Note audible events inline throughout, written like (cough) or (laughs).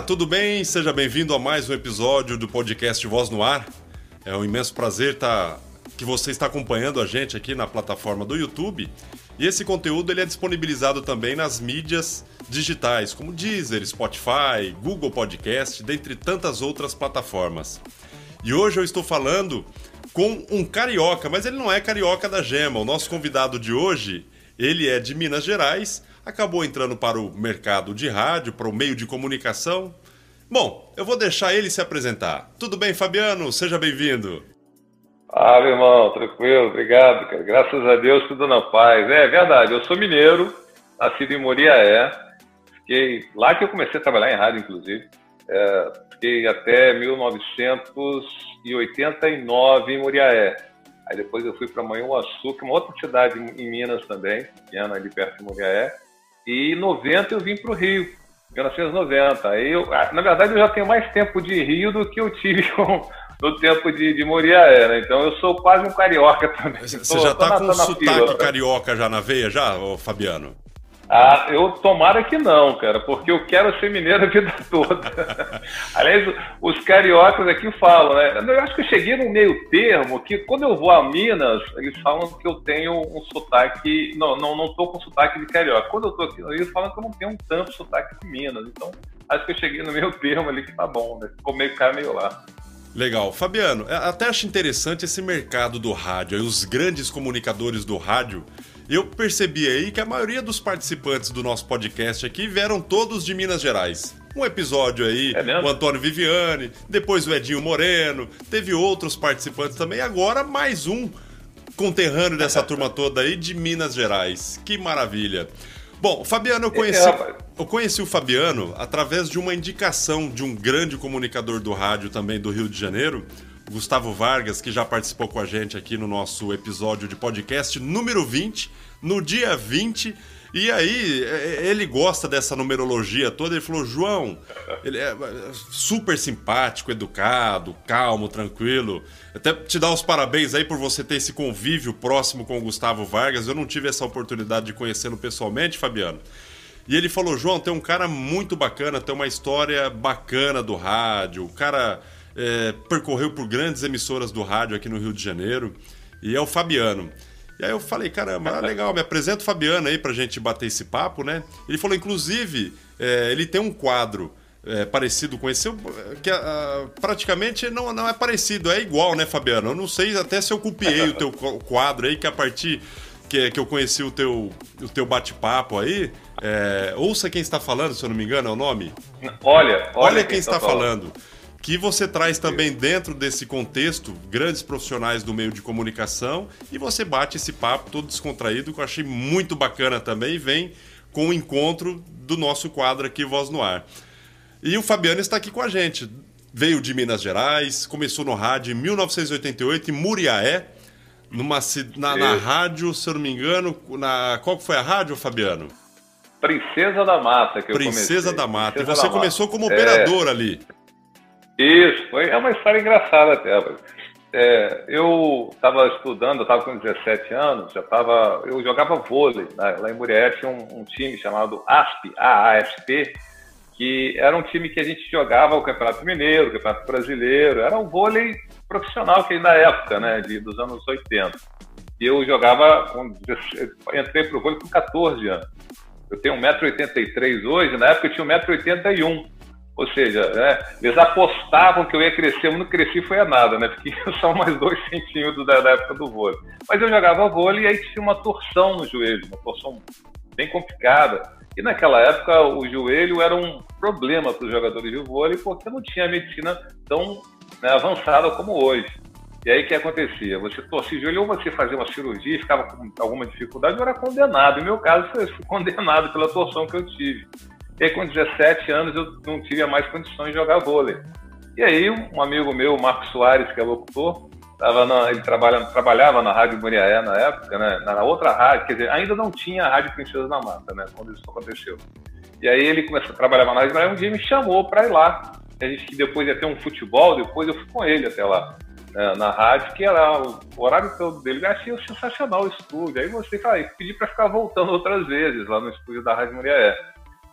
Olá, tudo bem? Seja bem-vindo a mais um episódio do podcast Voz no Ar. É um imenso prazer tá, que você está acompanhando a gente aqui na plataforma do YouTube. E esse conteúdo ele é disponibilizado também nas mídias digitais, como Deezer, Spotify, Google Podcast, dentre tantas outras plataformas. E hoje eu estou falando com um carioca, mas ele não é carioca da gema. O nosso convidado de hoje, ele é de Minas Gerais, acabou entrando para o mercado de rádio, para o meio de comunicação. Bom, eu vou deixar ele se apresentar. Tudo bem, Fabiano? Seja bem-vindo. Ah, meu irmão, tranquilo, obrigado, cara. Graças a Deus, tudo na paz. É, verdade, eu sou mineiro, nascido em Moriaé. Fiquei lá que eu comecei a trabalhar em rádio, inclusive. É, fiquei até 1989 em Moriaé. Aí depois eu fui para Manhuaçu, que é uma outra cidade em Minas também, pequena, ali perto de Moriaé. E em 90 eu vim para o Rio, 1990. Aí eu, ah, na verdade, eu já tenho mais tempo de Rio do que eu tive (laughs) no tempo de, de Moriaé, né? Então eu sou quase um carioca (laughs) também. Você tô, já está com sotaque fila, carioca já na veia, já, Fabiano? Ah, eu tomara que não, cara, porque eu quero ser mineiro a vida (laughs) toda. Aliás, os cariocas aqui falam, né? Eu acho que eu cheguei no meio termo que quando eu vou a Minas, eles falam que eu tenho um sotaque. Não, não, não tô com sotaque de carioca. Quando eu tô aqui Rio, falam que eu não tenho um tanto sotaque de Minas. Então, acho que eu cheguei no meio termo ali que tá bom, né? Ficou meio cá, meio lá. Legal. Fabiano, até acho interessante esse mercado do rádio, os grandes comunicadores do rádio eu percebi aí que a maioria dos participantes do nosso podcast aqui vieram todos de Minas Gerais. Um episódio aí, é o Antônio Viviane, depois o Edinho Moreno, teve outros participantes também, agora mais um conterrâneo dessa (laughs) turma toda aí de Minas Gerais. Que maravilha. Bom, Fabiano, eu conheci, eu conheci o Fabiano através de uma indicação de um grande comunicador do rádio também do Rio de Janeiro, Gustavo Vargas, que já participou com a gente aqui no nosso episódio de podcast número 20, no dia 20. E aí, é, é, ele gosta dessa numerologia toda. Ele falou: João, ele é super simpático, educado, calmo, tranquilo. Até te dar os parabéns aí por você ter esse convívio próximo com o Gustavo Vargas. Eu não tive essa oportunidade de conhecê-lo pessoalmente, Fabiano. E ele falou: João, tem um cara muito bacana, tem uma história bacana do rádio. O cara é, percorreu por grandes emissoras do rádio aqui no Rio de Janeiro. E é o Fabiano. E aí eu falei, caramba, ah, (laughs) legal, me apresenta o Fabiano aí pra gente bater esse papo, né? Ele falou, inclusive, é, ele tem um quadro é, parecido com esse, que uh, praticamente não, não é parecido, é igual, né, Fabiano? Eu não sei até se eu copiei o teu quadro aí, que a partir que, que eu conheci o teu, o teu bate-papo aí. É, ouça quem está falando, se eu não me engano, é o nome? Olha, olha, olha quem, quem está falando. falando que você traz também dentro desse contexto grandes profissionais do meio de comunicação e você bate esse papo todo descontraído que eu achei muito bacana também e vem com o encontro do nosso quadro aqui Voz no Ar. E o Fabiano está aqui com a gente. Veio de Minas Gerais, começou no rádio em 1988 em Muriaé, numa, na, na rádio, se eu não me engano, na, qual foi a rádio, Fabiano? Princesa da Mata que Princesa da Mata. Princesa e você começou como operador é. ali. Isso, foi, é uma história engraçada até. É, eu estava estudando, eu estava com 17 anos, já tava, eu jogava vôlei. Né? Lá em Murié tinha um, um, time chamado ASP, AASP, que era um time que a gente jogava o Campeonato Mineiro, o Campeonato Brasileiro, era um vôlei profissional que na época, né, de, dos anos 80. E eu jogava, com, entrei para o vôlei com 14 anos. Eu tenho 1,83m hoje, na época eu tinha 1,81m. Ou seja, né, eles apostavam que eu ia crescer, eu não cresci foi a nada, né? Porque (laughs) só mais dois centímetros da, da, época do vôlei. Mas eu jogava vôlei e aí tinha uma torção no joelho, uma torção bem complicada. E naquela época o joelho era um problema para os jogadores de vôlei porque não tinha medicina tão né, avançada como hoje. E aí o que acontecia? Você torcia o joelho ou você fazia uma cirurgia ficava com alguma dificuldade, eu era condenado. No meu caso, eu fui (laughs) condenado pela torção que eu tive. E aí, com 17 anos, eu não tive mais condições de jogar vôlei. E aí, um amigo meu, Marcos Soares, que é locutor, tava na, ele trabalha, trabalhava na Rádio Muriaé na época, né? Na outra rádio, quer dizer, ainda não tinha a Rádio Princesa da Mata, né? Quando isso aconteceu. E aí ele começou a trabalhar na Rádio Muriaé, um dia me chamou para ir lá. A gente depois ia ter um futebol, depois eu fui com ele até lá. Né, na rádio, que era o horário todo dele. Eu achei sensacional o estúdio. Aí você fala, para ficar voltando outras vezes lá no estúdio da Rádio Muriaé.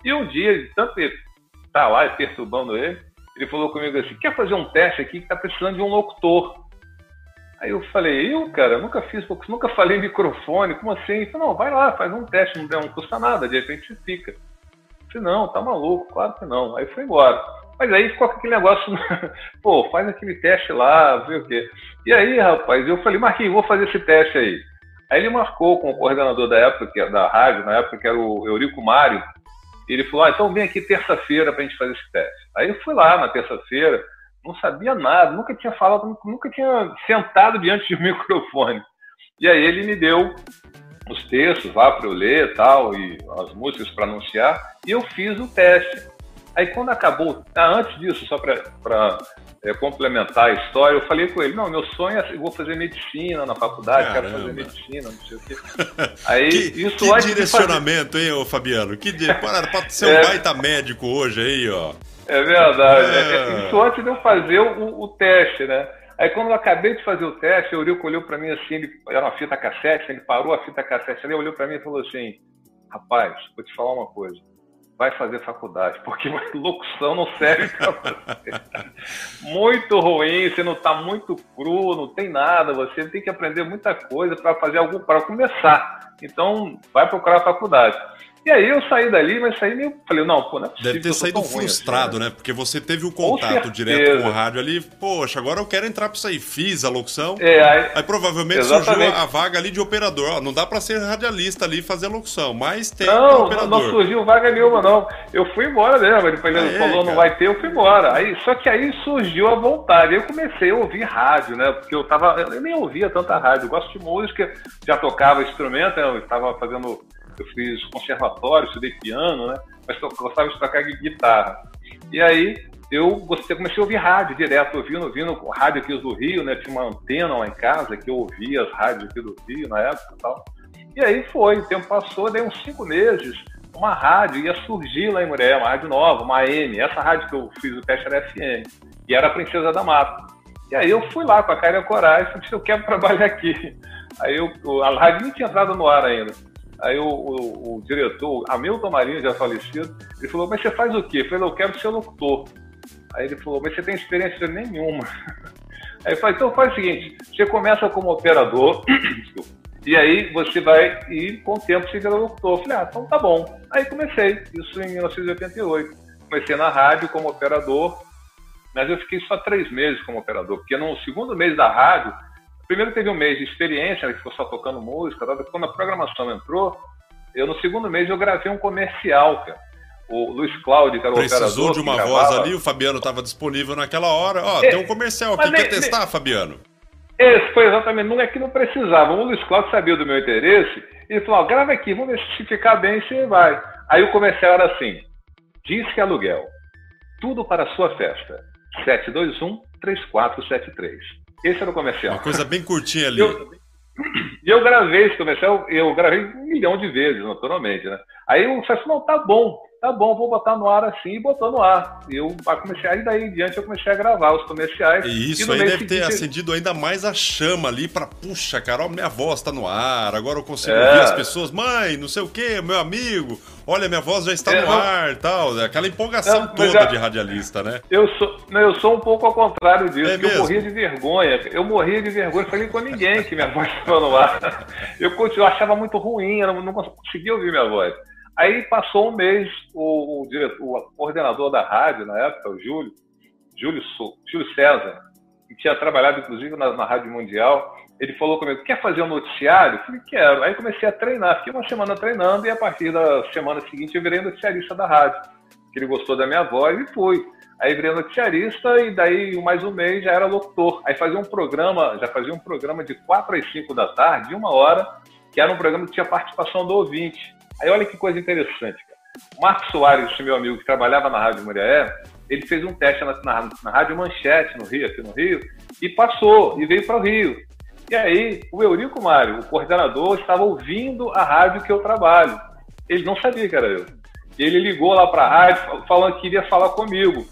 E um dia, tanto tá lá perturbando ele, ele falou comigo assim, quer fazer um teste aqui que tá precisando de um locutor. Aí eu falei, eu, cara, nunca fiz, nunca falei microfone, como assim? Ele falou, não, vai lá, faz um teste, não, custa nada, de repente fica. Falei, não, tá maluco, claro que não. Aí foi embora. Mas aí ficou aquele negócio, (laughs) pô, faz aquele teste lá, vê o quê. E aí, rapaz, eu falei, Marquinhos, vou fazer esse teste aí. Aí ele marcou com o coordenador da época, que, da rádio, na época, que era o Eurico Mário, e ele falou, ah, então vem aqui terça-feira pra gente fazer esse teste. Aí eu fui lá na terça-feira, não sabia nada, nunca tinha falado, nunca tinha sentado diante de um (laughs) microfone. E aí ele me deu os textos lá para eu ler tal, e as músicas para anunciar, e eu fiz o teste. Aí quando acabou, ah, antes disso, só para é, complementar a história, eu falei com ele, não, meu sonho é eu vou fazer medicina na faculdade, Caramba. quero fazer medicina, não sei o quê. Aí, (laughs) que, isso que direcionamento, hein, ô Fabiano? Que di... (laughs) pode ser um é... baita médico hoje aí, ó. É verdade. É... Isso antes de eu fazer o, o, teste, né? Aí quando eu acabei de fazer o teste, o Eurico olhou para mim assim, ele, era uma fita cassete, ele parou a fita cassete ali, olhou para mim e falou assim, rapaz, vou te falar uma coisa, vai fazer faculdade, porque (laughs) locução não serve para você. muito ruim, você não está muito cru, não tem nada, você tem que aprender muita coisa para fazer algo, para começar. Então, vai procurar a faculdade. E aí eu saí dali, mas saí meio. Falei, não, pô, não é possível. Deve ter saído frustrado, assim, né? né? Porque você teve o contato direto com o rádio ali. Poxa, agora eu quero entrar pra isso aí. Fiz a locução. É, aí, aí provavelmente exatamente. surgiu a vaga ali de operador. Ó, não dá pra ser radialista ali e fazer locução, mas tem não, operador. Não, não surgiu vaga nenhuma, não. Eu fui embora mesmo. Ele falou, falou não vai ter, eu fui embora. Aí, só que aí surgiu a vontade. Aí eu comecei a ouvir rádio, né? Porque eu tava. Eu nem ouvia tanta rádio. Eu gosto de música, já tocava instrumento, né? eu estava fazendo eu fiz conservatório, estudei piano, né? Mas eu gostava de tocar guitarra. E aí eu gostei, comecei a ouvir rádio direto, ouvindo, ouvindo rádio aqui do Rio, né? Tinha uma antena lá em casa que eu ouvia as rádios aqui do Rio na época e tal. E aí foi, o tempo passou, daí uns cinco meses, uma rádio ia surgir lá em Muré, uma rádio nova, uma AM. Essa rádio que eu fiz o teste era FM. E era a Princesa da Mata. E aí eu fui lá com a cara e a coragem, falei, eu quero (laughs) trabalhar aqui. Aí eu, a rádio nem tinha entrado no ar ainda. Aí o, o, o diretor, Hamilton Marinho, já falecido, ele falou, mas você faz o quê? Eu falei, eu quero ser locutor. Aí ele falou, mas você tem experiência nenhuma. (laughs) Aí eu falei, então faz o seguinte, você começa como operador, (clears throat) e aí você vai, e com o tempo você vira locutor. Eu falei, ah, então tá bom. Aí comecei, isso em 1988. Comecei na rádio como operador, mas eu fiquei só três meses como operador, porque no segundo mês da rádio, primeiro teve um mês de experiência, né, que ficou só tocando música, tá? quando a programação entrou, eu no segundo mês eu gravei um comercial, cara. O Luiz Cláudio, que era o Precisou de uma voz ali, o Fabiano estava disponível naquela hora. Ó, é, tem um comercial aqui, quer testar, Fabiano? Esse foi exatamente, não é que não precisava. O Luiz Cláudio sabia do meu interesse e falou: ó, grava aqui, vamos ver se ficar bem, você vai. Aí o comercial era assim: Disque Aluguel, tudo para a sua festa. 721 3473. Esse era o comercial. Uma coisa bem curtinha ali. Eu, eu gravei esse comercial, eu gravei um milhão de vezes, naturalmente, né? Aí falei assim, não, tá bom, tá bom, vou botar no ar assim, e botou no ar. E eu comecei, aí daí em diante eu comecei a gravar os comerciais. E isso e aí deve ter acendido ainda mais a chama ali para puxa, cara, minha voz tá no ar, agora eu consigo é. ouvir as pessoas, mãe, não sei o que, meu amigo, olha, minha voz já está é, no não, ar tal. Aquela empolgação não, toda já, de radialista, né? Eu sou, não, eu sou um pouco ao contrário disso, é eu morria de vergonha. Eu morria de vergonha, falei com ninguém que minha voz estava no ar. Eu, eu achava muito ruim, eu não conseguia ouvir minha voz. Aí passou um mês, o, o, diretor, o coordenador da rádio, na época, o Júlio, Júlio, Júlio César, que tinha trabalhado inclusive na, na Rádio Mundial, ele falou comigo, quer fazer um noticiário? Eu falei, quero. Aí comecei a treinar, fiquei uma semana treinando e a partir da semana seguinte eu virei noticiarista da rádio, que ele gostou da minha voz e fui. Aí virei noticiarista e daí mais um mês já era locutor. Aí fazia um programa, já fazia um programa de 4 às 5 da tarde, uma hora, que era um programa que tinha participação do ouvinte. Aí olha que coisa interessante, cara. Marcos Soares, meu amigo que trabalhava na Rádio Muriaé, ele fez um teste na, na, na, Rádio Manchete, no Rio, aqui no Rio, e passou, e veio para o Rio. E aí, o Eurico Mário, o coordenador, estava ouvindo a rádio que eu trabalho. Ele não sabia que era eu. Ele ligou lá para a rádio falando que queria falar comigo.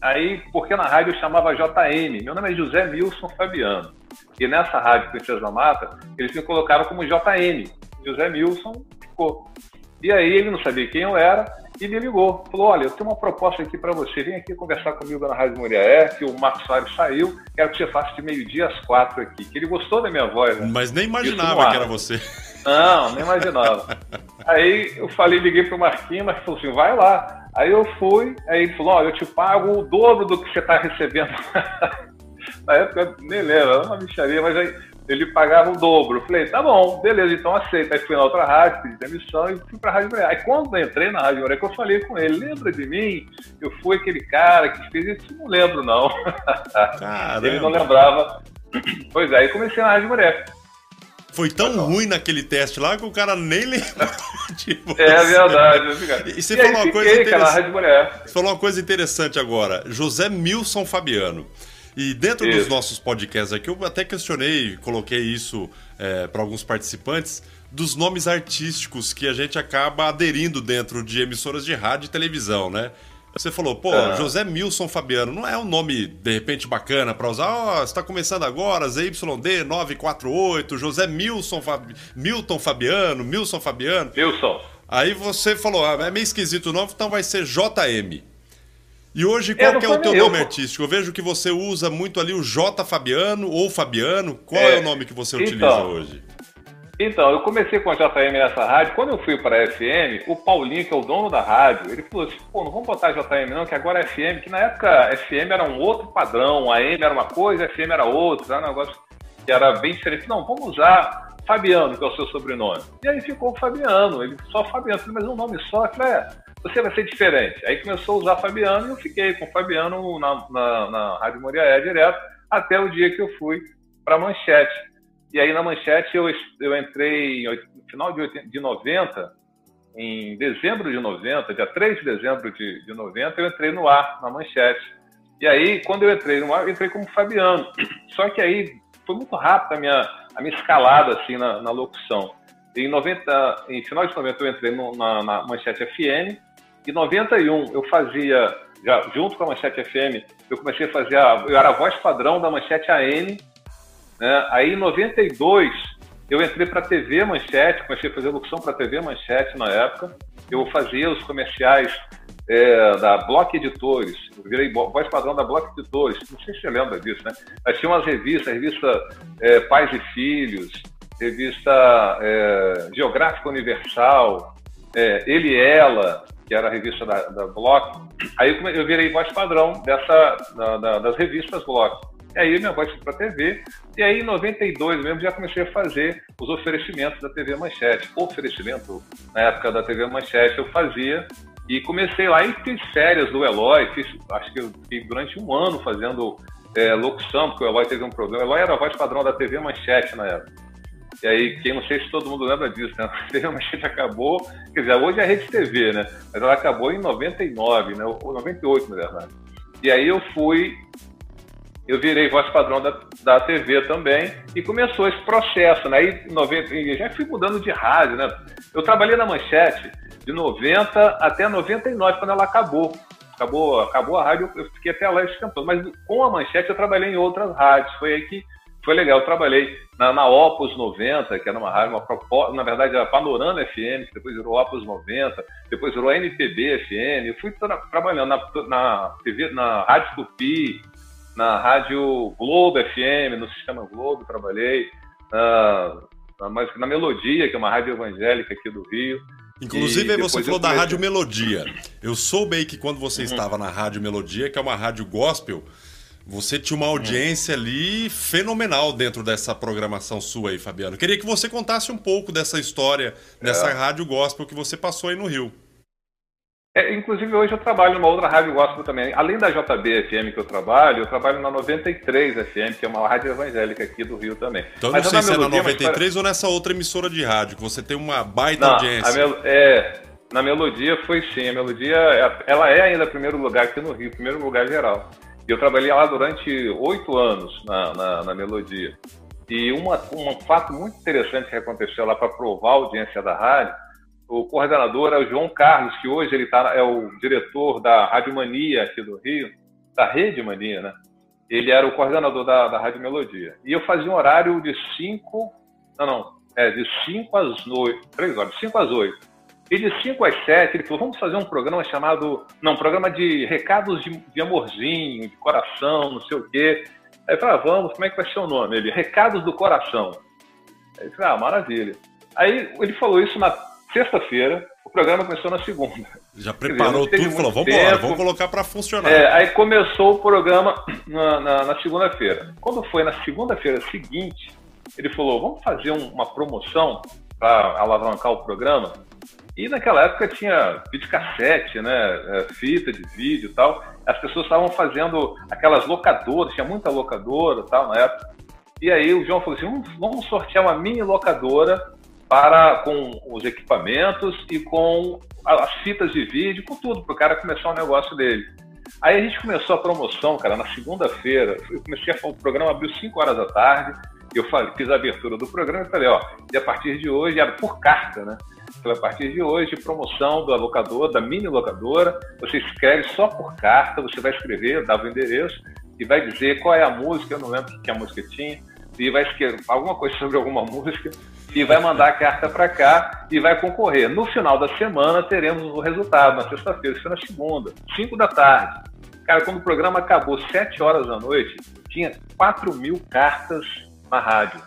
Aí, porque na rádio eu chamava JM. Meu nome é José Milson Fabiano. E nessa rádio Princesa Mata, eles me colocaram como JM. José Milson ficou. E aí ele não sabia quem eu era, e me ligou. Falou: Olha, eu tenho uma proposta aqui para você. Vem aqui conversar comigo na Rádio Muriaé, que o Marcos Soares saiu. Quero que você faça de meio-dia às quatro aqui. Que ele gostou da minha voz. Né? Mas nem imaginava que era você. Não, nem imaginava. (laughs) aí eu falei, liguei pro Marquinhos, mas falou assim: vai lá. Aí eu fui, aí ele falou: Olha, eu te pago o dobro do que você está recebendo. (laughs) na época, nem lembro, era uma bicharia, mas aí ele pagava o dobro. Eu falei, tá bom, beleza, então aceita. Aí fui na outra rádio, pedi demissão e fui pra Rádio Mulher. Aí quando eu entrei na Rádio Mulher, que eu falei com ele, lembra de mim? Eu fui aquele cara que fez isso, não lembro não. ele não lembrava. Pois é, aí comecei na Rádio Mulher. Foi tão ruim naquele teste lá que o cara nem (laughs) lembra tipo, É verdade. E você e falou uma coisa interessante. Você falou uma coisa interessante agora. José Milson Fabiano. E dentro isso. dos nossos podcasts aqui, eu até questionei, coloquei isso é, para alguns participantes, dos nomes artísticos que a gente acaba aderindo dentro de emissoras de rádio e televisão, né? Você falou, pô, ah. José Milson Fabiano, não é um nome, de repente, bacana para usar? Ó, oh, está começando agora, ZYD 948, José Milson. Milton Fabiano, Milson Fabiano. Milson. Aí você falou, ah, é meio esquisito o nome, então vai ser JM. E hoje, qual que é o teu nome artístico? Eu vejo que você usa muito ali o J Fabiano ou Fabiano. Qual é, é o nome que você então, utiliza hoje? Então, eu comecei com a JM nessa rádio. Quando eu fui para a FM, o Paulinho, que é o dono da rádio, ele falou assim: pô, não vamos botar JM não, que agora é FM, que na época FM era um outro padrão, a AM era uma coisa, a FM era outra, era um negócio que era bem diferente. Não, vamos usar Fabiano, que é o seu sobrenome. E aí ficou Fabiano, ele só Fabiano. Eu mas um nome só? Eu falei, é você vai ser diferente. Aí começou a usar Fabiano e eu fiquei com o Fabiano na, na, na Rádio Moriaé direto, até o dia que eu fui para Manchete. E aí na Manchete eu, eu entrei no final de, de 90, em dezembro de 90, dia 3 de dezembro de, de 90, eu entrei no ar, na Manchete. E aí, quando eu entrei no ar, eu entrei como Fabiano. (clears throat) Só que aí foi muito rápido a minha, a minha escalada assim, na, na locução. Em, 90, em final de 90 eu entrei no, na, na Manchete FM, em 91, eu fazia, já junto com a Manchete FM, eu comecei a fazer, a, eu era a voz padrão da Manchete AM. Né? Aí em 92, eu entrei para a TV Manchete, comecei a fazer locução para a TV Manchete na época. Eu fazia os comerciais é, da Block Editores, eu virei voz padrão da Block Editores, não sei se você lembra disso, né? Mas tinha umas revistas, revista é, Pais e Filhos, revista é, Geográfica Universal, é, Ele e Ela, que era a revista da, da Block. Aí eu virei voz padrão dessa, da, da, das revistas Block. E aí minha voz foi para a TV, e aí em 92 mesmo já comecei a fazer os oferecimentos da TV Manchete. Oferecimento, na época da TV Manchete, eu fazia, e comecei lá e fiz férias do Eloy, fiz, acho que eu fiquei durante um ano fazendo é, locução, porque o Eloy teve um problema. O Eloy era a voz padrão da TV Manchete na época. E aí, quem não sei se todo mundo lembra disso, né? (laughs) A Manchete acabou, quer dizer, hoje é a Rede TV, né? Mas ela acabou em 99, né? Ou 98, na verdade. E aí eu fui, eu virei voz padrão da, da TV também, e começou esse processo, né? Aí, 90, e já fui mudando de rádio, né? Eu trabalhei na Manchete de 90 até 99, quando ela acabou. Acabou, acabou a rádio, eu fiquei até lá esquentando. Mas com a Manchete eu trabalhei em outras rádios. Foi aí que foi legal. Eu trabalhei na, na Opus 90, que era uma rádio, uma proposta, na verdade era Panorama FM, que depois virou Opus 90, depois virou NPB FM. Eu fui tra trabalhando na, na, TV, na Rádio Tupi, na Rádio Globo FM, no Sistema Globo, trabalhei, na, na, na Melodia, que é uma rádio evangélica aqui do Rio. Inclusive, você falou da Rádio Melodia. Eu soube que quando você uhum. estava na Rádio Melodia, que é uma rádio gospel, você tinha uma audiência ali fenomenal dentro dessa programação sua aí, Fabiano. Queria que você contasse um pouco dessa história, dessa é. rádio gospel que você passou aí no Rio. É, inclusive, hoje eu trabalho numa outra rádio gospel também. Além da JB FM que eu trabalho, eu trabalho na 93 FM, que é uma rádio evangélica aqui do Rio também. Então, eu não sei se é na 93 ou nessa outra emissora de rádio, que você tem uma baita não, audiência. Mel... É, na Melodia foi sim. A Melodia, ela é ainda primeiro lugar aqui no Rio, primeiro lugar geral. Eu trabalhei lá durante oito anos na, na, na, Melodia. E uma, um fato muito interessante que aconteceu lá para provar a audiência da rádio, o coordenador é o João Carlos, que hoje ele tá, é o diretor da Rádio Mania aqui do Rio, da Rede Mania, né? Ele era o coordenador da, da Rádio Melodia. E eu fazia um horário de 5, não, não, é, de 5 às 8, 3 horas, 5 às 8. E de 5 às 7, ele falou: vamos fazer um programa chamado. Não, um programa de recados de, de amorzinho, de coração, não sei o quê. Aí eu falei: ah, vamos, como é que vai ser o nome? Ele: Recados do Coração. Aí eu falei: ah, maravilha. Aí ele falou isso na sexta-feira, o programa começou na segunda. Já preparou dizer, tudo, falou, vamos embora, vamos colocar para funcionar. É, aí começou o programa (clears throat) na, na, na segunda-feira. Quando foi na segunda-feira seguinte, ele falou, vamos fazer um, uma promoção para alavancar o programa? E naquela época tinha videocassete, né, é, fita de vídeo e tal. As pessoas estavam fazendo aquelas locadoras, tinha muita locadora tal na época. E aí o João falou assim, vamos, sortear uma mini locadora para com os equipamentos e com as fitas de vídeo, com tudo, para o cara começar o negócio dele. Aí a gente começou a promoção, cara, na segunda-feira. Eu comecei a o programa abriu 5 horas da tarde. Eu fiz a abertura do programa e falei, ó, e a partir de hoje, era por carta, né? A partir de hoje, promoção do locador, da mini locadora, você escreve só por carta, você vai escrever, dava o endereço, e vai dizer qual é a música, eu não lembro o que a música tinha, e vai escrever alguma coisa sobre alguma música, e vai mandar a carta para cá e vai concorrer. No final da semana teremos o resultado, na sexta-feira, isso foi na segunda, 5 da tarde. Cara, quando o programa acabou 7 horas da noite, tinha 4 mil cartas na rádio.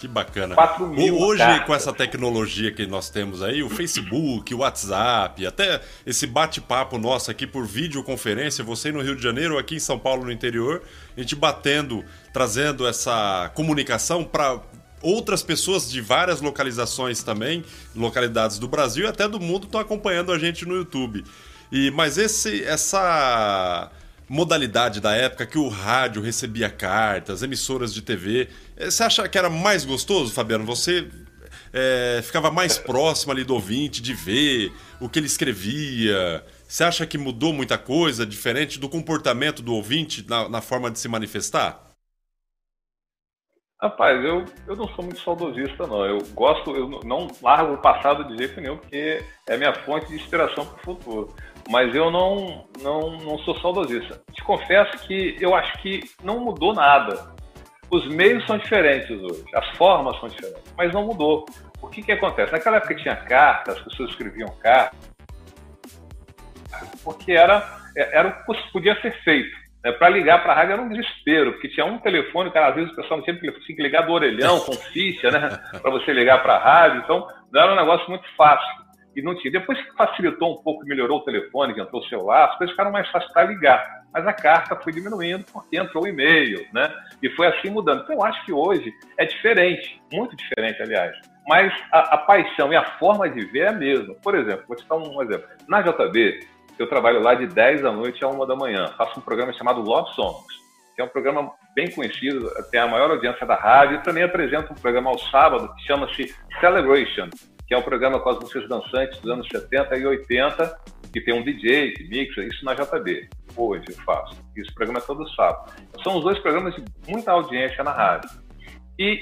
Que bacana. 4 mil Hoje, cartas. com essa tecnologia que nós temos aí, o Facebook, o WhatsApp, até esse bate-papo nosso aqui por videoconferência, você no Rio de Janeiro, aqui em São Paulo, no interior, a gente batendo, trazendo essa comunicação para outras pessoas de várias localizações também, localidades do Brasil e até do mundo, estão acompanhando a gente no YouTube. E mas esse essa modalidade da época que o rádio recebia cartas, emissoras de TV, eh, você acha que era mais gostoso, Fabiano? Você é, ficava mais próximo ali do ouvinte, de ver o que ele escrevia. Você acha que mudou muita coisa, diferente do comportamento do ouvinte na, na forma de se manifestar? Rapaz, eu, eu não sou muito saudosista, não. Eu gosto, eu não largo o passado de jeito nenhum, porque é minha fonte de inspiração para o futuro. Mas eu não, não, não sou saudosista. Te confesso que eu acho que não mudou nada. Os meios são diferentes hoje, as formas são diferentes, mas não mudou. O que, que acontece? Naquela época tinha cartas, as pessoas escreviam cartas, porque era, era o que podia ser feito. É, para ligar para a rádio era um desespero, porque tinha um telefone, cara, às vezes o pessoal não tinha tinha que ligar do orelhão, com ficha, né? (laughs) Para você ligar para a rádio. Então, não era um negócio muito fácil. E não tinha. Depois que facilitou um pouco, melhorou o telefone, que entrou o celular, as coisas ficaram mais fáceis para ligar. Mas a carta foi diminuindo porque entrou o e-mail, né? E foi assim mudando. Então, eu acho que hoje é diferente, muito diferente, aliás. Mas a, a paixão e a forma de ver é a mesma. Por exemplo, vou te dar um exemplo. Na JB, eu trabalho lá de 10 da noite a 1 da manhã. Faço um programa chamado Love Songs, que é um programa bem conhecido, tem a maior audiência da rádio, e também apresento um programa ao sábado que chama-se Celebration, que é um programa com as músicas dançantes dos anos 70 e 80, que tem um DJ que mixa, isso na JB. Hoje eu faço. Esse programa é todo sábado. São os dois programas de muita audiência na rádio. E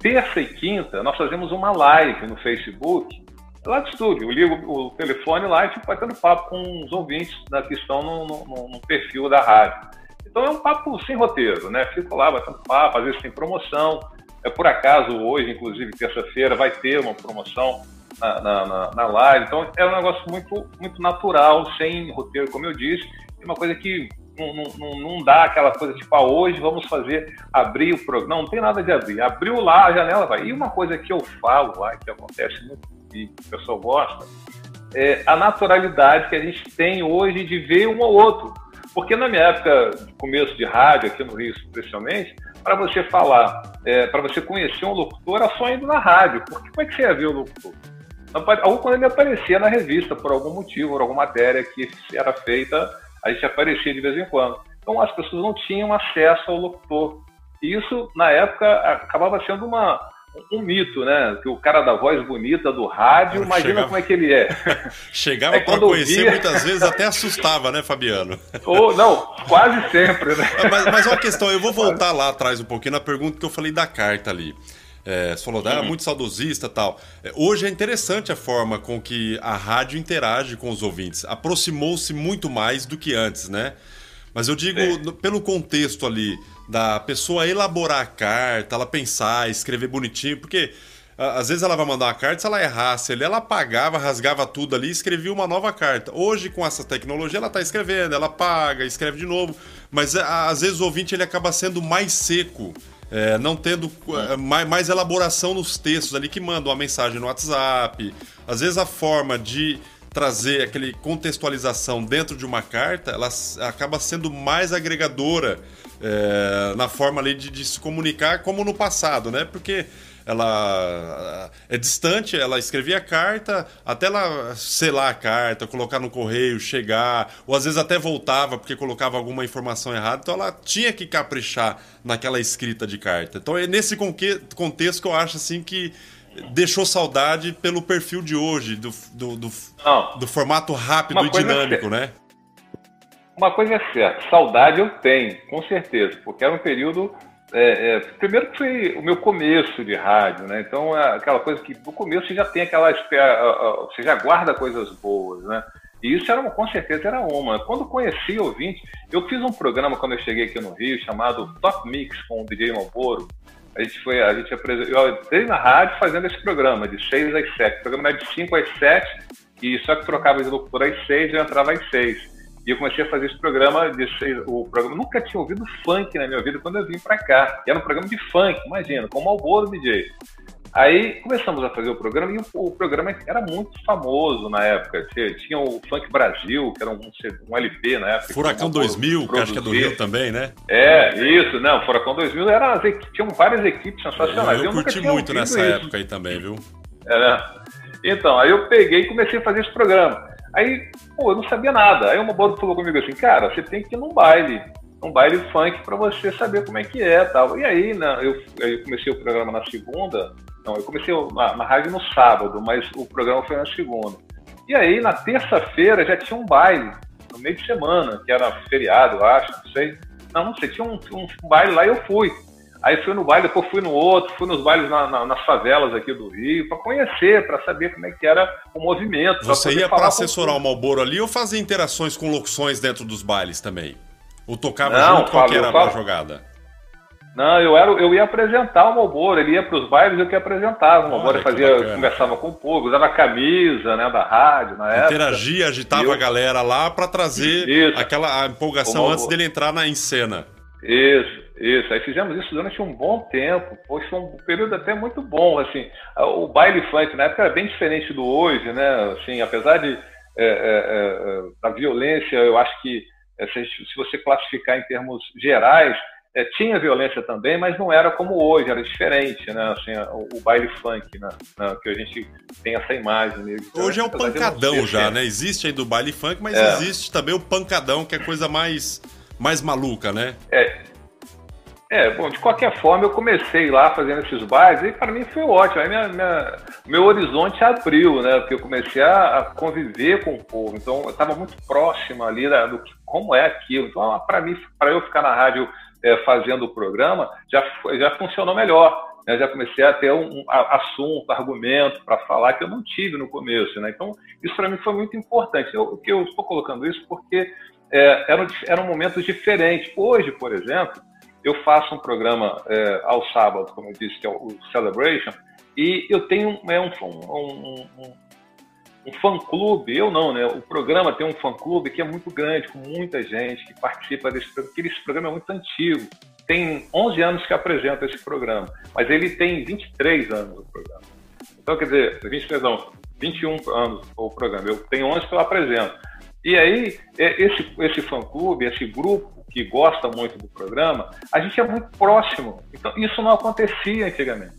terça e quinta nós fazemos uma live no Facebook lá do estúdio. Eu ligo o telefone lá e fico batendo papo com os ouvintes da que estão no, no, no, perfil da rádio. Então é um papo sem roteiro, né? Fico lá batendo papo, às vezes tem promoção. É por acaso hoje, inclusive terça-feira, vai ter uma promoção na, na, na, na, live. Então é um negócio muito, muito natural, sem roteiro, como eu disse. É uma coisa que não, não, não dá aquela coisa tipo, ah, hoje vamos fazer, abrir o programa. Não, não tem nada de abrir. Abriu lá, a janela vai. E uma coisa que eu falo lá, que acontece muito que o pessoal gosta, é a naturalidade que a gente tem hoje de ver um ou outro. Porque na minha época começo de rádio, aqui no Rio especialmente, para você falar, é, para você conhecer um locutor, era só indo na rádio. Porque como é que você ia ver o locutor? Ou quando ele aparecia na revista, por algum motivo, por alguma matéria que era feita, a gente aparecia de vez em quando. Então as pessoas não tinham acesso ao locutor. E isso, na época, acabava sendo uma, um mito, né? Que o cara da voz bonita do rádio, imagina chegava... como é que ele é. (laughs) Chegava é, para conhecer, muitas vezes até assustava, né, Fabiano? (laughs) Ou, não, quase sempre, né? (laughs) Mas, mas uma questão, eu vou voltar lá atrás um pouquinho na pergunta que eu falei da carta ali. É, você falou, ah, muito saudosista tal. É, hoje é interessante a forma com que a rádio interage com os ouvintes. Aproximou-se muito mais do que antes, né? Mas eu digo, é. pelo contexto ali, da pessoa elaborar a carta, ela pensar, escrever bonitinho, porque às vezes ela vai mandar uma carta, se ela errasse ali, ela apagava, rasgava tudo ali e escrevia uma nova carta. Hoje, com essa tecnologia, ela está escrevendo, ela apaga, escreve de novo. Mas às vezes o ouvinte ele acaba sendo mais seco. É, não tendo é, mais, mais, elaboração nos textos ali que manda uma mensagem no WhatsApp. Às vezes a forma de trazer aquele contextualização dentro de uma carta, ela acaba sendo mais agregadora é, na forma ali de, de, se comunicar como no passado, né? Porque ela é distante, ela escrevia a carta, até ela selar a carta, colocar no correio, chegar, ou às vezes até voltava porque colocava alguma informação errada, então ela tinha que caprichar naquela escrita de carta. Então é nesse contexto que eu acho assim que deixou saudade pelo perfil de hoje, do, do, do, do formato rápido e dinâmico, né? Uma coisa é certa, saudade eu tenho, com certeza, porque era um período é, é, primeiro que foi o meu começo de rádio, né? Então é aquela coisa que no começo você já tem aquela você já guarda coisas boas, né? E isso era uma, com certeza era uma. Quando conheci ouvinte, eu fiz um programa quando eu cheguei aqui no Rio chamado Top Mix com o DJ Malboro. A gente foi, a gente apresentou, eu entrei na rádio fazendo esse programa de 6 às 7. O programa era de 5 às 7 e só que trocava de locutor às 6 e eu entrava às 6. E eu comecei a fazer esse programa, de, o programa, nunca tinha ouvido funk na minha vida quando eu vim para cá. E era um programa de funk, imagina, com o Malboro DJ. Aí começamos a fazer o programa e o, o, programa era muito famoso na época. Tinha o Funk Brasil, que era um, um LP na época. Furacão 2000, que acho que é do Rio também, né? É, isso, não. Furacão 2000 era, tinham várias equipes sensacionais. Eu, eu, eu curti muito nessa isso. época aí também, viu? É, né? Então, aí eu peguei e comecei a fazer esse programa. Aí, pô, eu não sabia nada. Aí uma bola falou comigo assim, cara, você tem que ir num baile, um baile funk para você saber como é que é tal. E aí, né, eu, eu comecei o programa na segunda, não, eu comecei na, na rádio no sábado, mas o programa foi na segunda. E aí, na terça-feira, já tinha um baile, no meio de semana, que era feriado, eu acho, não sei. Não, não sei, tinha um, um baile lá e eu fui. Aí fui no baile, depois fui no outro, fui nos bailes na, na, nas favelas aqui do Rio, para conhecer, para saber como é que era o movimento. Você ia para assessorar o Malboro ali ou fazer interações com locuções dentro dos bailes também? Ou tocava Não, junto com que era a jogada? Não, eu, era, eu ia apresentar o Malboro, ele ia para os bailes eu que apresentava. O Malboro fazia, conversava com o povo, usava a camisa né, da rádio na época. Interagia, agitava eu... a galera lá para trazer Isso. aquela empolgação antes dele entrar na, em cena. Isso. Isso, aí fizemos isso durante um bom tempo, pois foi um período até muito bom, assim, o baile funk na época era bem diferente do hoje, né, assim, apesar de é, é, é, da violência, eu acho que é, se, se, você classificar em termos gerais, é, tinha violência também, mas não era como hoje, era diferente, né, assim, o, o baile funk, né, né, que a gente tem essa imagem mesmo. Hoje é o pancadão já, né, existe aí do baile funk, mas é. existe também o pancadão, que é coisa mais, mais maluca, né? É, é, bom, de qualquer forma, eu comecei lá fazendo esses bailes e para mim foi ótimo. Aí minha, minha, meu horizonte abriu, né? Porque eu comecei a, a conviver com o povo. Então, eu estava muito próximo ali da, do como é aquilo. Então, para mim, para eu ficar na rádio é, fazendo o programa, já, já funcionou melhor. Né? Já comecei a ter um, um assunto, argumento para falar que eu não tive no começo, né? Então, isso para mim foi muito importante. Eu, eu estou colocando isso porque é, eram, eram momentos diferentes. Hoje, por exemplo eu faço um programa é, ao sábado, como eu disse, que é o Celebration, e eu tenho é, um, um, um, um fã-clube, eu não, né? O programa tem um fã-clube que é muito grande, com muita gente que participa desse programa, porque esse programa é muito antigo. Tem 11 anos que apresenta esse programa, mas ele tem 23 anos o programa. Então, quer dizer, 20, perdão, 21 anos o programa. Eu tenho 11 que eu apresento. E aí, é, esse, esse fã-clube, esse grupo que gosta muito do programa, a gente é muito próximo. Então, isso não acontecia antigamente.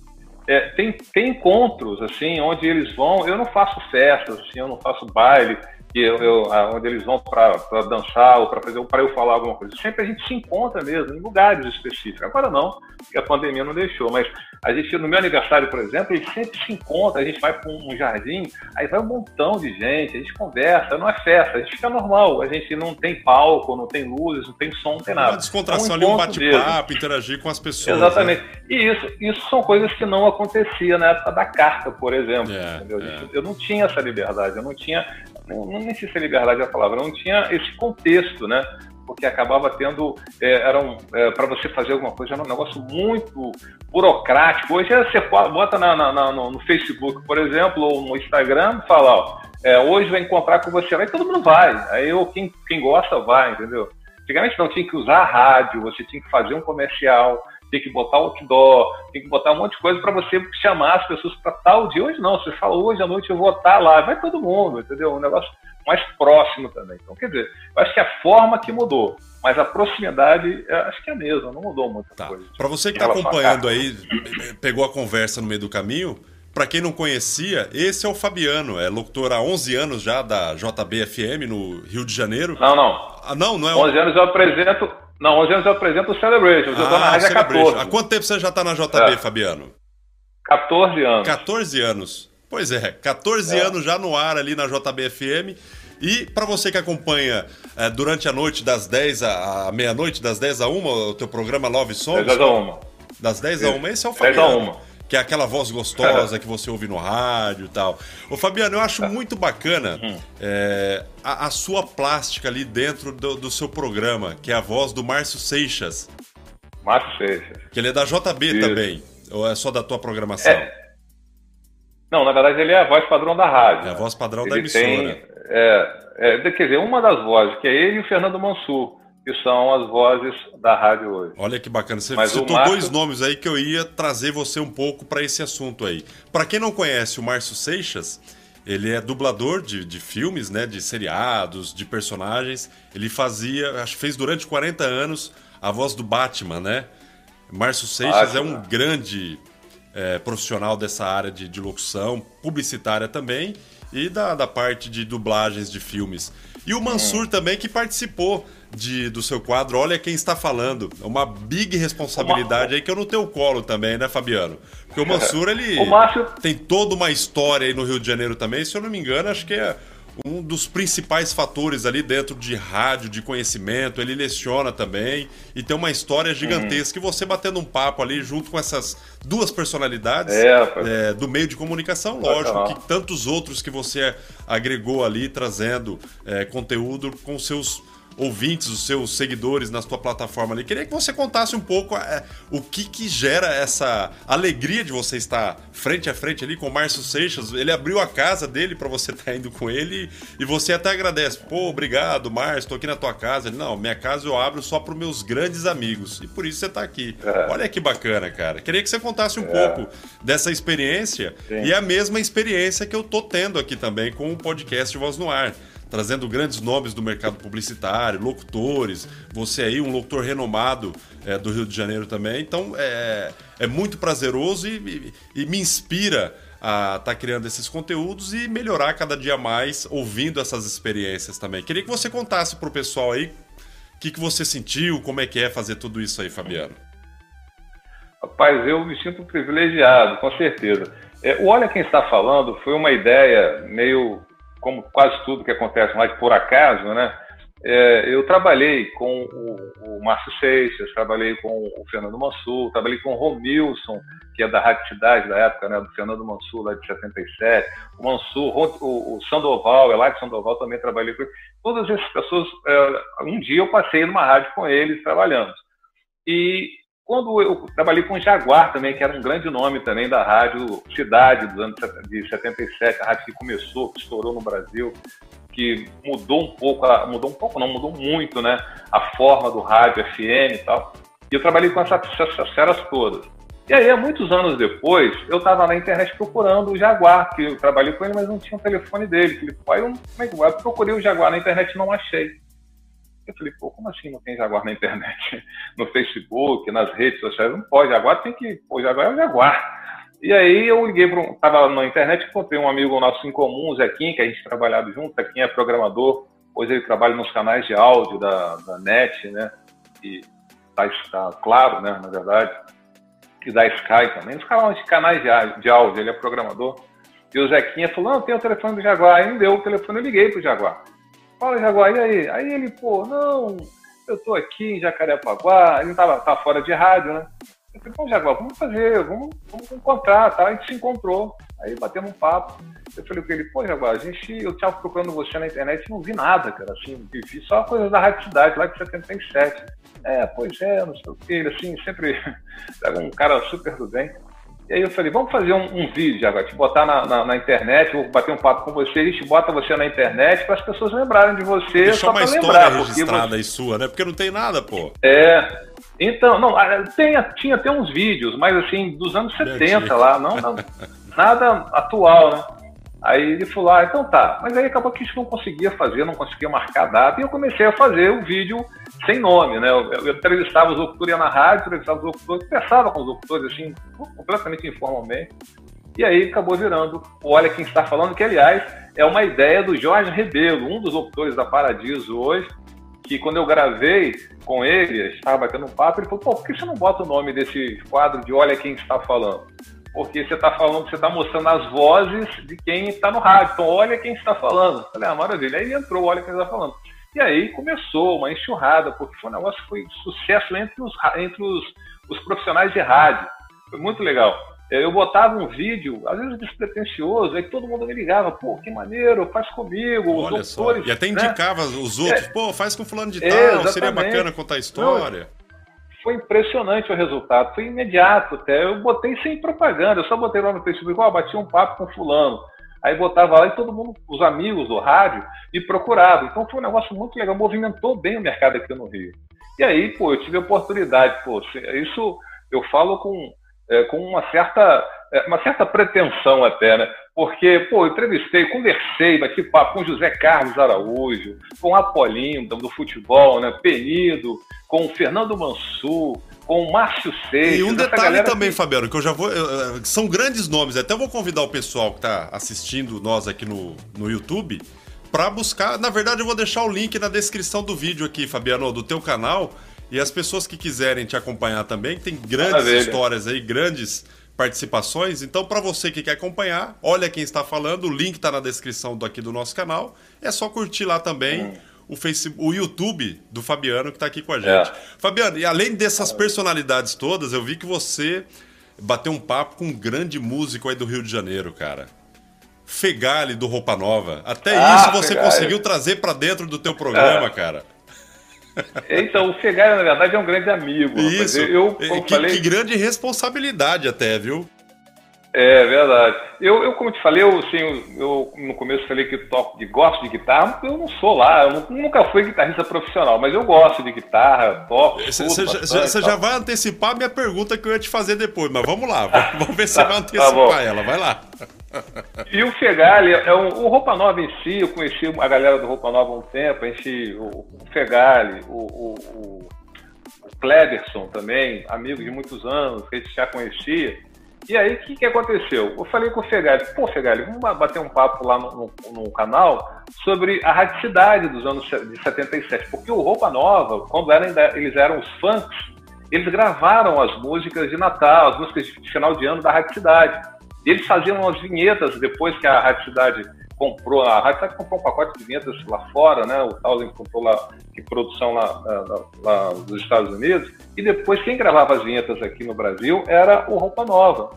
É, tem, tem encontros, assim, onde eles vão, eu não faço festas, assim, eu não faço baile, que eu, eu, onde eles vão para dançar ou para fazer para eu falar alguma coisa. Sempre a gente se encontra mesmo em lugares específicos. Agora não, porque a pandemia não deixou, mas a gente no meu aniversário, por exemplo, a gente sempre se encontra, a gente vai para um jardim, aí vai um montão de gente, a gente conversa, não é festa, a gente fica normal, a gente não tem palco, não tem luzes, não tem som, não tem nada. Uma descontração é um ali, um bate-papo, interagir com as pessoas. Exatamente. Né? E isso, isso são coisas que não acontecia na época da carta, por exemplo. É, é. Eu não tinha essa liberdade, eu não tinha não, não sei se é liberdade a palavra, não tinha esse contexto, né? porque acabava tendo, é, eram, é, para você fazer alguma coisa, era um negócio muito burocrático. Hoje é, você bota na, na, na, no Facebook, por exemplo, ou no Instagram, fala, ó, é, hoje vai encontrar com você, aí todo mundo vai, aí eu, quem, quem gosta vai, entendeu? Antigamente não tinha que usar rádio, você tinha que fazer um comercial, tem que botar outdoor, tem que botar um monte de coisa para você chamar as pessoas para tal dia. Hoje não, você fala hoje à noite eu vou estar lá, vai todo mundo, entendeu? Um negócio mais próximo também. Então, quer dizer, eu acho que a forma que mudou, mas a proximidade, acho que é a mesma, não mudou muita tá. coisa. Para você que está acompanhando aí, pegou a conversa no meio do caminho, para quem não conhecia, esse é o Fabiano, é locutor há 11 anos já da JBFM no Rio de Janeiro. Não, não. Ah, não, não é 11 anos eu apresento, não, 11 anos eu apresento o Celebration, eu estou ah, na rádio há 14. Há quanto tempo você já está na JB, é. Fabiano? 14 anos. 14 anos. Pois é, 14 é. anos já no ar ali na JBFM. E para você que acompanha é, durante a noite das 10 à, meia-noite, das 10 a 1, o teu programa Love Songs. 10 a 1. Das 10 a 1, esse é o Fabiano. 10 a 1 que é aquela voz gostosa que você ouve no rádio e tal. Ô Fabiano, eu acho tá. muito bacana hum. é, a, a, sua plástica ali dentro do, do, seu programa, que é a voz do Márcio Seixas. Márcio Seixas. Que ele é da JB Isso. também, ou é só da tua programação? É. Não, na verdade ele é a voz padrão da rádio. É a voz padrão ele da emissora. Tem, é, é, quer dizer, uma das vozes, que é ele e o Fernando Mansur, que são as vozes da rádio hoje. Olha que bacana. Você Mas citou Márcio... dois nomes aí que eu ia trazer você um pouco para esse assunto aí. Para quem não conhece o Márcio Seixas, ele é dublador de, de filmes, né, de seriados, de personagens. Ele fazia, acho que fez durante 40 anos a voz do Batman, né? Márcio Seixas Batman. é um grande é, profissional dessa área de, de locução, publicitária também, e da, da parte de dublagens de filmes. E o Mansur hum. também, que participou de, do seu quadro Olha Quem Está Falando. É uma big responsabilidade aí que eu no teu colo também, né, Fabiano? Porque o Mansur, ele (laughs) o Márcio... tem toda uma história aí no Rio de Janeiro também. Se eu não me engano, acho que é um dos principais fatores ali dentro de rádio, de conhecimento. Ele leciona também e tem uma história gigantesca. Uhum. E você batendo um papo ali junto com essas duas personalidades é, é, do meio de comunicação, lógico, que tantos outros que você agregou ali, trazendo é, conteúdo com seus ouvintes, os seus seguidores na sua plataforma ali. Queria que você contasse um pouco é, o que, que gera essa alegria de você estar frente a frente ali com o Márcio Seixas. Ele abriu a casa dele para você estar (laughs) tá indo com ele e você até agradece. Pô, obrigado, Márcio, estou aqui na tua casa. Ele, não, minha casa eu abro só para meus grandes amigos e por isso você está aqui. É. Olha que bacana, cara. Queria que você contasse um é. pouco dessa experiência Sim. e a mesma experiência que eu tô tendo aqui também com o podcast Voz no Ar trazendo grandes nomes do mercado publicitário, locutores, você aí, um locutor renomado é, do Rio de Janeiro também. Então é, é muito prazeroso e, e, e me inspira a estar tá criando esses conteúdos e melhorar cada dia mais ouvindo essas experiências também. Queria que você contasse para o pessoal aí o que, que você sentiu, como é que é fazer tudo isso aí, Fabiano. Rapaz, eu me sinto privilegiado, com certeza. É, o Olha Quem Está Falando foi uma ideia meio como quase tudo que acontece mais por acaso, né? É, eu trabalhei com o, o Márcio Seixas, trabalhei com o Fernando Mansur, trabalhei com o Romilson, que é da Rádio Cidade da época, né, do Fernando Mansur, lá de 77, o Mansur, o, o Sandoval, Eladio Sandoval também trabalhei com ele. Todas essas pessoas, é, um dia eu passei numa rádio com eles, trabalhando. E quando eu trabalhei com o Jaguar também, que era um grande nome também da rádio Cidade dos anos de 77, a rádio que começou, que estourou no Brasil, que mudou um pouco, mudou um pouco não, mudou muito, né, a forma do rádio FM e tal. E eu trabalhei com essas, essas feras todas. E aí, há muitos anos depois, eu estava na internet procurando o Jaguar, que eu trabalhei com ele, mas não tinha o telefone dele. Falei, pai, eu, como é que procurei o Jaguar na internet e não achei. Eu falei, pô, como assim não tem Jaguar na internet? (laughs) No Facebook, nas redes sociais? Não pode, Jaguar tem que. Pô, Jaguar é o Jaguar. E aí eu liguei para um. Estava na internet, encontrei um amigo nosso em comum, Zequim, que a gente trabalhava junto. Zequim é programador, hoje ele trabalha nos canais de áudio da, da NET, né? E está tá claro, né? Na verdade. E da Sky também. Nos canais de de, áudio, ele é programador. E o Zequinha falou: não, tem o telefone do Jaguar. Aí me deu o telefone, eu liguei para o Jaguar. Fala, Jaguar, aí? Aí ele, pô, não, eu tô aqui em Jacarepaguá, ele tava, tava fora de rádio, né? Eu falei, pô, Jaguar, vamos fazer, vamos, vamos encontrar, tá? A gente se encontrou. Aí batemos um papo. Eu falei com ele, pô, Jaguar, a gente, eu estava procurando você na internet e não vi nada, cara, assim, vi só coisas da Rádio Cidade, lá de 77. É, pois é, não sei o que, ele assim, sempre (laughs) um cara super do bem. E aí eu falei, vamos fazer um, um vídeo, Jaguar, te botar na, na, na, internet, vou bater um papo com você, a gente bota você na internet para as pessoas lembrarem de você. Deixar uma história lembrar, registrada você... aí sua, né? Porque não tem nada, pô. É, então, não, tem, tinha até uns vídeos, mas assim, dos anos 70 lá, não, não nada atual, né? Aí ele falou, ah, então tá. Mas aí acabou que a gente não conseguia fazer, não conseguia marcar data, e eu comecei a fazer o vídeo sem nome, né? Eu, eu entrevistava os locutores, ia na rádio, entrevistava os locutores, conversava com os locutores, assim, completamente informalmente. E aí acabou virando o Olha Quem Está Falando, que aliás é uma ideia do Jorge Rebelo, um dos locutores da Paradiso hoje, que quando eu gravei com ele, estava batendo um papo, ele falou, pô, por que você não bota o nome desse quadro de Olha Quem Está Falando? porque você está falando, você está mostrando as vozes de quem está no rádio. Então, olha quem está falando. Falei, ah, maravilha. Aí entrou, olha quem está falando. E aí começou uma enxurrada, porque foi um negócio que foi sucesso entre os, entre os, os profissionais de rádio. Foi muito legal. Eu botava um vídeo, às vezes despretensioso, aí todo mundo me ligava, pô, que maneiro, faz comigo, Olha os doutores. Só. E até indicava né? os outros, é, pô, faz com fulano de tal, é, seria bacana contar a história. Não, foi impressionante o resultado, foi imediato até. Eu botei sem propaganda, eu só botei lá no Facebook, ó, oh, bati um papo com fulano. Aí botava lá e todo mundo, os amigos do rádio, me procuravam. Então foi um negócio muito legal, movimentou bem o mercado aqui no Rio. E aí, pô, eu tive a oportunidade, pô, isso eu falo com, é, com uma certa, é, uma certa pretensão até, né? Porque, pô, eu entrevistei, conversei, bati papo com José Carlos Araújo, com Apolinho, do, do futebol, né? Penido, com Fernando Mansur, com Márcio Seixas. E um detalhe também, que... Fabiano, que eu já vou. São grandes nomes, até vou convidar o pessoal que está assistindo nós aqui no, no YouTube para buscar. Na verdade, eu vou deixar o link na descrição do vídeo aqui, Fabiano, do teu canal. E as pessoas que quiserem te acompanhar também, tem grandes Maravilha. histórias aí, grandes participações. Então, para você que quer acompanhar, olha quem está falando, o link está na descrição do, aqui do nosso canal. É só curtir lá também. Hum. O, Facebook, o YouTube do Fabiano que está aqui com a gente. É. Fabiano, e além dessas personalidades todas, eu vi que você bateu um papo com um grande músico aí do Rio de Janeiro, cara. Fegali do Roupa Nova. Até ah, isso você Fegali. conseguiu trazer para dentro do teu programa, é. cara. Então, o Fegali, na verdade, é um grande amigo. Isso. Eu, que, falei... que grande responsabilidade até, viu? É verdade. Eu, eu como te falei, eu, assim, eu no começo falei que toco de gosto de guitarra, eu não sou lá, eu nunca fui guitarrista profissional, mas eu gosto de guitarra, toco. Você já vai antecipar a minha pergunta que eu ia te fazer depois, mas vamos lá, (laughs) vamos ver se você vai antecipar tá ela, vai lá. E o Fegali, é um, o Roupa Nova em si, eu conheci a galera do Roupa Nova há um tempo, a gente, o, o Fegali, o, o, o, também, amigo de muitos anos, que a gente já conhecia. E aí, o que, que aconteceu? Eu falei com o Fegali, pô, Fegali, vamos bater um papo lá no, no, no, canal sobre a radicidade dos anos de 77, porque o Roupa Nova, quando era, eles eram os funks, eles gravaram as músicas de Natal, as músicas de final de ano da radicidade. Eles faziam as vinhetas depois que a radicidade comprou, a Radicidade comprou um pacote de vinhetas lá fora, né? O Townsend comprou lá de produção lá, lá, lá, dos Estados Unidos. E depois quem gravava as vinhetas aqui no Brasil era o Roupa Nova,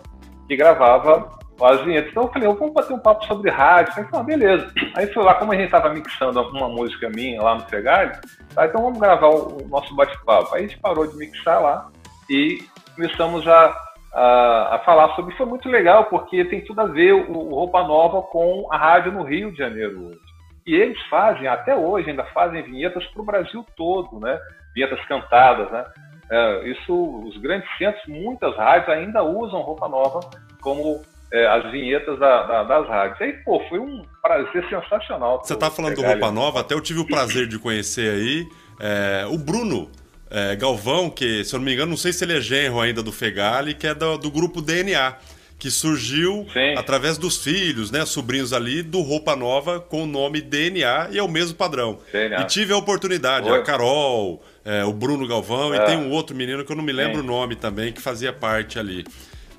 que gravava as vinhetas. Então eu falei, vamos bater um papo sobre rádio. Eu falei, ah, beleza. Aí foi lá, como a gente estava mixando uma música minha lá no Fegali, tá, então vamos gravar o, o nosso bate-papo. Aí a gente parou de mixar lá e começamos a a, a, falar sobre. Foi muito legal, porque tem tudo a ver o, o Roupa Nova com a rádio no Rio de Janeiro hoje. E eles fazem, até hoje, ainda fazem vinhetas para o Brasil todo, né? Vinhetas cantadas, né? É, isso, os grandes centros, muitas rádios ainda usam Roupa Nova como é, as vinhetas da, da, das rádios. Aí, pô, foi um prazer sensacional. Você está falando do Roupa Nova, até eu tive o prazer de conhecer aí é, o Bruno é, Galvão, que, se eu não me engano, não sei se ele é genro ainda do Fegali, que é do, do grupo DNA, que surgiu Sim. através dos filhos, né, sobrinhos ali, do Roupa Nova com o nome DNA e é o mesmo padrão. DNA. E tive a oportunidade, Oi. a Carol, é, o Bruno Galvão é. e tem um outro menino que eu não me lembro Sim. o nome também, que fazia parte ali.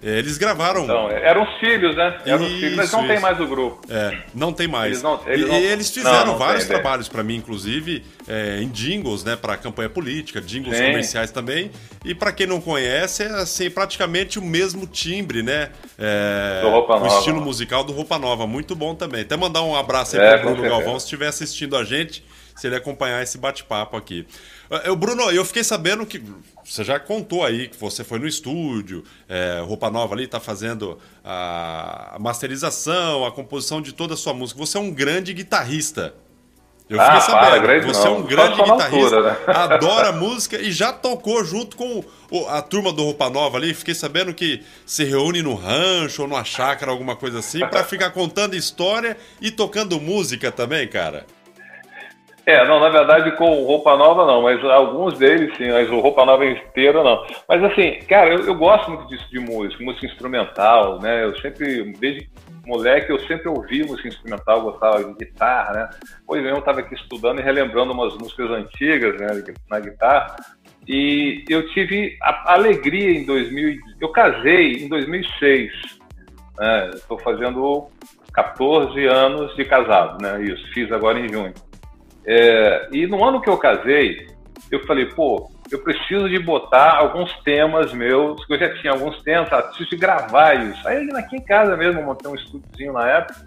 É, eles gravaram. Então, eram os filhos, né? Eram isso, os filhos, mas não isso. tem mais o grupo. É, não tem mais. Eles, não, eles, e, não... eles fizeram não, vários tem, trabalhos para mim, inclusive, é, em jingles, né? Para campanha política, jingles comerciais também. E para quem não conhece, é assim, praticamente o mesmo timbre, né? É, do Roupa o Nova. estilo musical do Roupa Nova. Muito bom também. Até mandar um abraço aí é, pro Bruno Galvão, se estiver assistindo a gente, se ele acompanhar esse bate-papo aqui. Eu, Bruno, eu fiquei sabendo que você já contou aí que você foi no estúdio, é, Roupa Nova ali está fazendo a masterização, a composição de toda a sua música. Você é um grande guitarrista. Eu fiquei ah, sabendo. Para, você não. é um grande guitarrista, altura, né? (laughs) adora música e já tocou junto com a turma do Roupa Nova ali. Fiquei sabendo que se reúne no rancho ou numa chácara, alguma coisa assim, para ficar contando história e tocando música também, cara. É, não, na verdade com roupa nova não, mas alguns deles sim, mas roupa nova inteira não. Mas assim, cara, eu, eu, gosto muito disso de música, música instrumental, né? Eu sempre, desde moleque, eu sempre ouvi música instrumental, gostava de guitarra, né? Pois eu estava aqui estudando e relembrando umas músicas antigas, né, na guitarra. E eu tive a alegria em 2000, eu casei em 2006, né? Estou fazendo 14 anos de casado, né? Isso, fiz agora em junho. É, e no ano que eu casei, eu falei, pô, eu preciso de botar alguns temas meus, que eu já tinha alguns temas, ah, preciso de gravar isso. Aí aqui em casa mesmo, montei um estúdiozinho na época,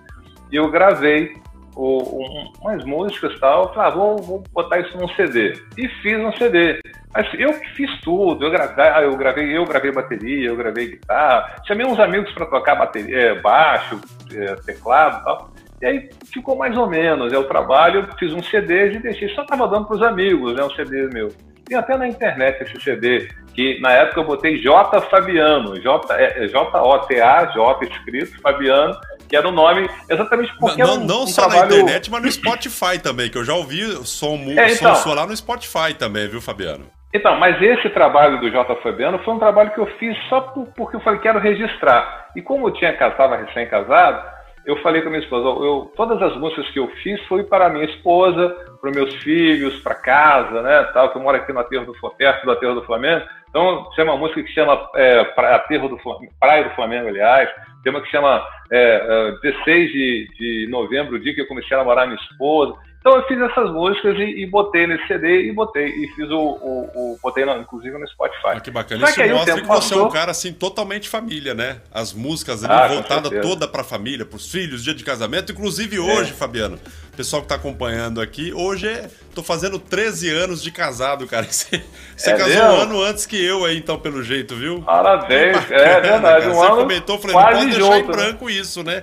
e eu gravei o, um, umas músicas e tal, eu falei, ah, vou, vou botar isso num CD. E fiz um CD. Mas eu que fiz tudo, eu gravei, ah, eu gravei, eu gravei bateria, eu gravei guitarra, chamei uns amigos para tocar bateria, é, baixo, é, teclado e tal. E aí ficou mais ou menos. Eu trabalho, fiz um CD e deixei, só estava dando para os amigos, né? Um CD meu. Tem até na internet esse CD, que na época eu botei J Fabiano, J-O-T-A, J escrito, Fabiano, que era o nome exatamente porque não, um, não um só trabalho... na internet, mas no Spotify também, que eu já ouvi som, é, então, som lá no Spotify também, viu, Fabiano? Então, mas esse trabalho do J. Fabiano foi um trabalho que eu fiz só por, porque eu falei, quero registrar. E como eu tinha estava recém-casado, eu falei com a minha esposa, eu, todas as músicas que eu fiz foi para minha esposa, para meus filhos, para casa, né, tal, que eu moro aqui no aterro do perto do aterro do Flamengo. Então, tem uma música que chama é, aterro do Flamengo, Praia do Flamengo, aliás. Tem uma que chama é, 16 é, de, de novembro, o dia que eu comecei a namorar minha esposa. Então eu fiz essas músicas e, e, botei nesse CD e botei e fiz o, o, o botei no, inclusive no Spotify. Ah, que bacana. Isso que mostra que você passou... é um cara assim totalmente família, né? As músicas ali ah, voltadas toda para a família, para os filhos, dia de casamento, inclusive hoje, é. Fabiano. O pessoal que está acompanhando aqui, hoje é, tô fazendo 13 anos de casado, cara. (laughs) Você, você é casou mesmo? um ano antes que eu aí, então, pelo jeito, viu? Parabéns, bacana, é verdade. Um você ano comentou, falei, não pode deixar junto, em né? branco né? isso, né?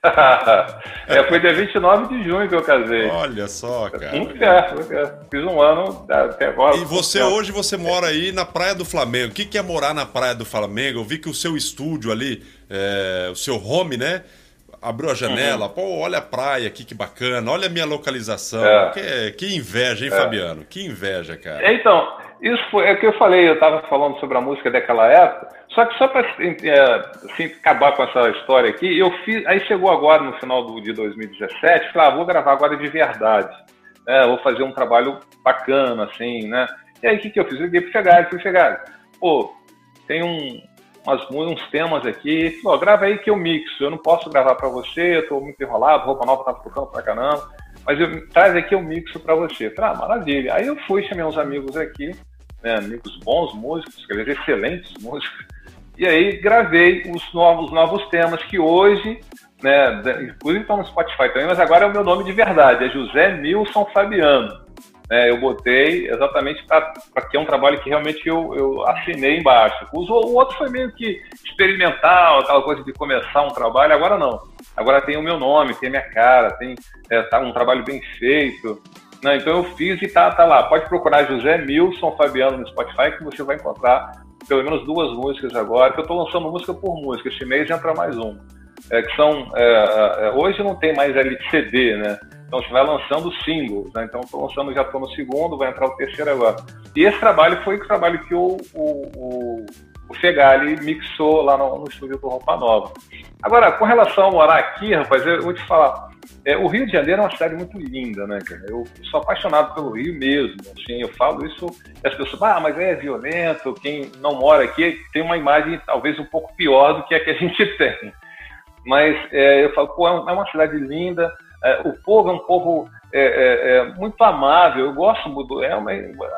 (laughs) é, foi dia 29 de junho que eu casei. Olha só, cara. Fiz um ano até agora. E você hoje você mora aí na Praia do Flamengo. O que, que é morar na Praia do Flamengo? Eu vi que o seu estúdio ali, é, o seu home, né? Abriu a janela, uhum. pô, olha a praia aqui, que bacana, olha a minha localização. É. Que, que inveja, hein, é. Fabiano? Que inveja, cara. Então, isso foi é o que eu falei, eu estava falando sobre a música daquela época, só que só para é, assim, acabar com essa história aqui, eu fiz, aí chegou agora no final do, de 2017, falei, ah, vou gravar agora de verdade, né, vou fazer um trabalho bacana, assim, né, e aí o que, que eu fiz? Eu liguei pro Fegali, fui Fegali, pô, tem um, umas, uns temas aqui, falou, grava aí que eu mixo, eu não posso gravar para você, eu tô muito enrolado, roupa nova tá tocando pra caramba, mas eu, traz aqui o mixo para você. Falei, ah, maravilha. Aí eu fui, chamei uns amigos aqui, né, amigos bons músicos, quer dizer, excelentes músicos, e aí gravei os novos, novos temas que hoje, né, inclusive estão no Spotify também, mas agora é o meu nome de verdade, é José Nilson Fabiano. É, eu botei exatamente para que é um trabalho que realmente eu, eu assinei embaixo. O, o outro foi meio que experimental, aquela coisa de começar um trabalho, agora não. Agora tem o meu nome, tem a minha cara, tem é, tá um trabalho bem feito. Não, então eu fiz e tá, tá lá. Pode procurar José Milson Fabiano no Spotify que você vai encontrar pelo menos duas músicas agora, que eu estou lançando música por música. Este mês entra mais um. É, que são, é, é, é hoje não tem mais LCD, né? Então você vai lançando singles, né? Então estou lançando, já estou no segundo, vai entrar o terceiro agora. E esse trabalho foi o trabalho que o, o, o, o Fegali mixou lá no, no estúdio do Roupa Nova. Agora, com relação a morar aqui, rapaz, eu vou te falar, É, o Rio de Janeiro é uma cidade muito linda, né, cara? Eu sou apaixonado pelo Rio mesmo. Assim, eu falo isso, as pessoas, ah, mas é violento. Quem não mora aqui tem uma imagem talvez um pouco pior do que a que a gente (laughs) tem. Mas é, eu falo, pô, é, é uma cidade linda. É, o povo é um povo é, é, é, muito amável. Eu gosto do. É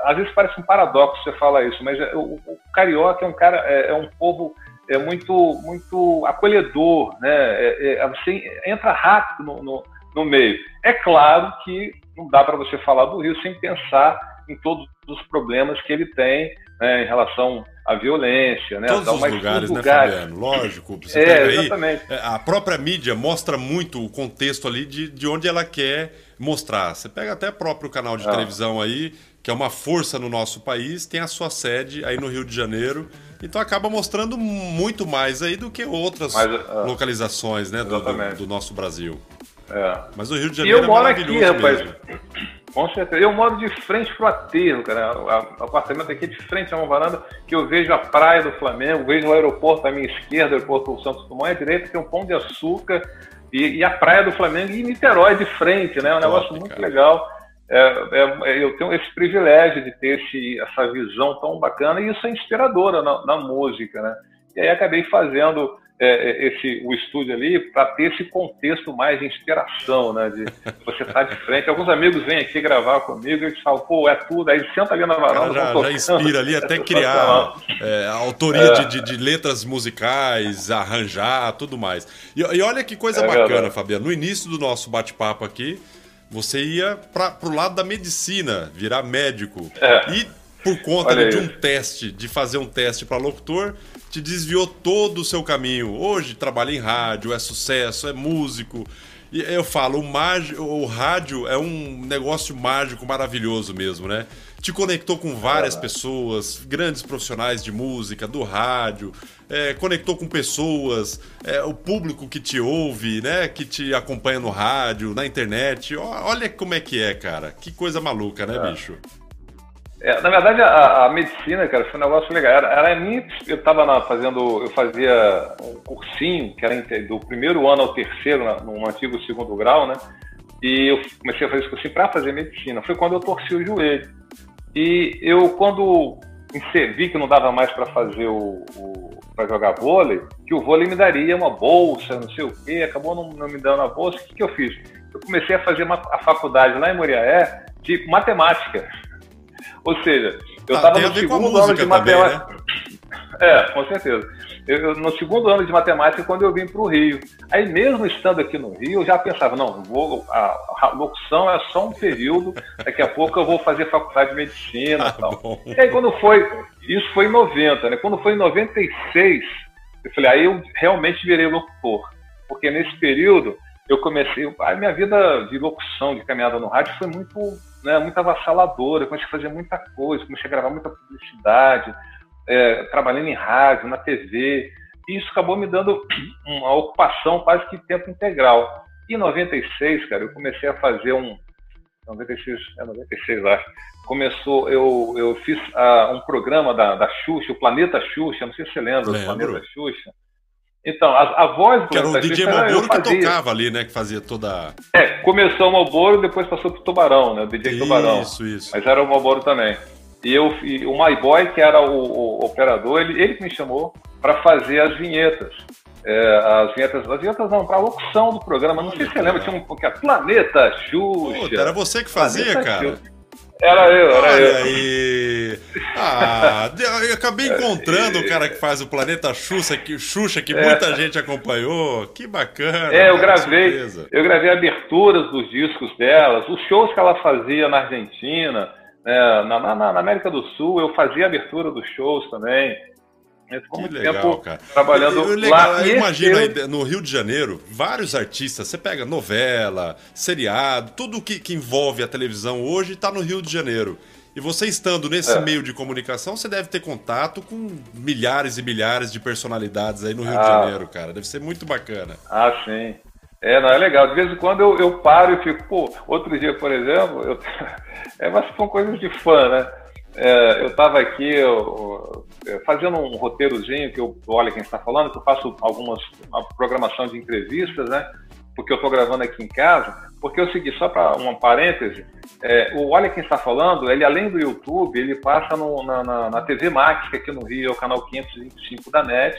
às vezes parece um paradoxo você falar isso, mas é, o, o carioca é um cara, é, um povo é muito, muito acolhedor, né? você entra rápido no, no, no meio. É claro que não dá para você falar do Rio sem pensar em todos os problemas que ele tem né, em relação à violência. Né, Todos então, os lugares, né, Fabiano? Lógico. Você é, pega exatamente. aí, a própria mídia mostra muito o contexto ali de, de onde ela quer mostrar. Você pega até o próprio canal de ah. televisão aí, que é uma força no nosso país, tem a sua sede aí no Rio de Janeiro. Então acaba mostrando muito mais aí do que outras Mas, uh, localizações né, do, do, do, nosso Brasil. É. Mas o Rio de Janeiro e eu é moro aqui, rapaz. Mesmo. Com certeza. Eu moro de frente pro aterro, cara. O apartamento aqui é de frente a uma varanda que eu vejo a praia do Flamengo, vejo o aeroporto à minha esquerda, o aeroporto Santos Dumont, à direita tem um pão de açúcar e, e, a praia do Flamengo e Niterói de frente, né? É um Top, negócio muito cara. legal. É, é, eu tenho esse privilégio de ter esse, essa visão tão bacana e isso é inspiradora na, na música, né? E aí acabei fazendo é, é, esse, o estúdio ali para ter esse contexto mais de inspiração, né? De (laughs) você estar tá de frente. Alguns amigos vêm aqui gravar comigo e eles falam, pô, é tudo. Aí senta ali na varanda. Já, já inspira ali até (laughs) criar é, a autoria é. de, de, de, letras musicais, arranjar, tudo mais. E, e olha que coisa é bacana, verdade. Fabiano. No início do nosso bate-papo aqui, você ia para o lado da medicina, virar médico. É. E por conta de um teste, de fazer um teste para locutor, te desviou todo o seu caminho. Hoje trabalha em rádio, é sucesso, é músico. E eu falo, o, mágico, o rádio é um negócio mágico, maravilhoso mesmo, né? Te conectou com várias pessoas, grandes profissionais de música, do rádio, é, conectou com pessoas, é, o público que te ouve, né? Que te acompanha no rádio, na internet. Olha como é que é, cara. Que coisa maluca, né, é. bicho? É, na verdade, a, a, medicina, cara, foi um negócio legal. Era, era minha, eu estava fazendo, eu fazia um cursinho, que era do primeiro ano ao terceiro, na, no antigo segundo grau, né? E eu comecei a fazer esse cursinho para fazer medicina. Foi quando eu torci o joelho. E eu, quando vi que não dava mais para fazer o, o para jogar vôlei, que o vôlei me daria uma bolsa, não sei o quê, acabou não, não me dando a bolsa. O que, que eu fiz? Eu comecei a fazer uma, a faculdade lá em Moriaé de matemática. Ou seja, eu estava ah, no segundo ano de matemática. Também, né? É, com certeza. Eu, eu, no segundo ano de matemática, quando eu vim para o Rio. Aí, mesmo estando aqui no Rio, eu já pensava: não, vou, a, a, locução é só um período, daqui a pouco eu vou fazer faculdade de medicina (laughs) ah, tal. Bom. E aí, quando foi. Isso foi em 90, né? Quando foi em 96, eu falei: aí eu realmente virei locutor. Porque nesse período eu comecei. A minha vida de locução, de caminhada no rádio foi muito né, muito avassaladora, comecei a fazer muita coisa, comecei a gravar muita publicidade, é, trabalhando em rádio, na TV, e isso acabou me dando (clears throat) uma ocupação quase que tempo integral. E em 96, cara, eu comecei a fazer um 96, é 96, acho. Começou, eu, eu fiz uh, um programa da, da Xuxa, o Planeta Xuxa, não sei se você lembra Lembro. do Planeta Xuxa. Então, a, a voz do Que era o DJ Malboro que tocava ali, né? Que fazia toda. É, começou o Malboro depois passou pro Tubarão, né? O DJ isso, Tubarão. Isso, isso. Mas era o Malboro também. E, eu, e o My Boy, que era o, o operador, ele, ele que me chamou para fazer as vinhetas. É, as vinhetas, as vinhetas não, para a locução do programa. Não sei se você lembra, tinha um que é Planeta Xuxa. Puta, era você que fazia, Planeta cara? Xuxa. Era eu, era Olha eu. aí. Ah, eu acabei encontrando o cara que faz o Planeta Xuxa, que, Xuxa, que é. muita gente acompanhou. Que bacana. É, eu gravei. Eu gravei aberturas dos discos delas, os shows que ela fazia na Argentina, né, na, na, na América do Sul, eu fazia abertura dos shows também. Ficou muito legal, tempo cara. trabalhando eu, eu, lá. Imagina aí, no Rio de Janeiro, vários artistas. Você pega novela, seriado, tudo que, que envolve a televisão hoje está no Rio de Janeiro. E você estando nesse é. meio de comunicação, você deve ter contato com milhares e milhares de personalidades aí no Rio ah. de Janeiro, cara. Deve ser muito bacana. Ah, sim. É, não, é legal. De vez em quando eu, eu paro e fico, pô, outro dia, por exemplo, eu... (laughs) é, mas são coisas de fã, né? É, eu estava aqui eu, fazendo um roteirozinho que eu olha quem está falando, que eu faço algumas uma programação de entrevistas, né? porque eu estou gravando aqui em casa, porque eu segui, só para uma parêntese, é, o Olha Quem Está Falando, ele além do YouTube, ele passa no, na, na, na, TV Max, que aqui no Rio é o canal 525 da NET,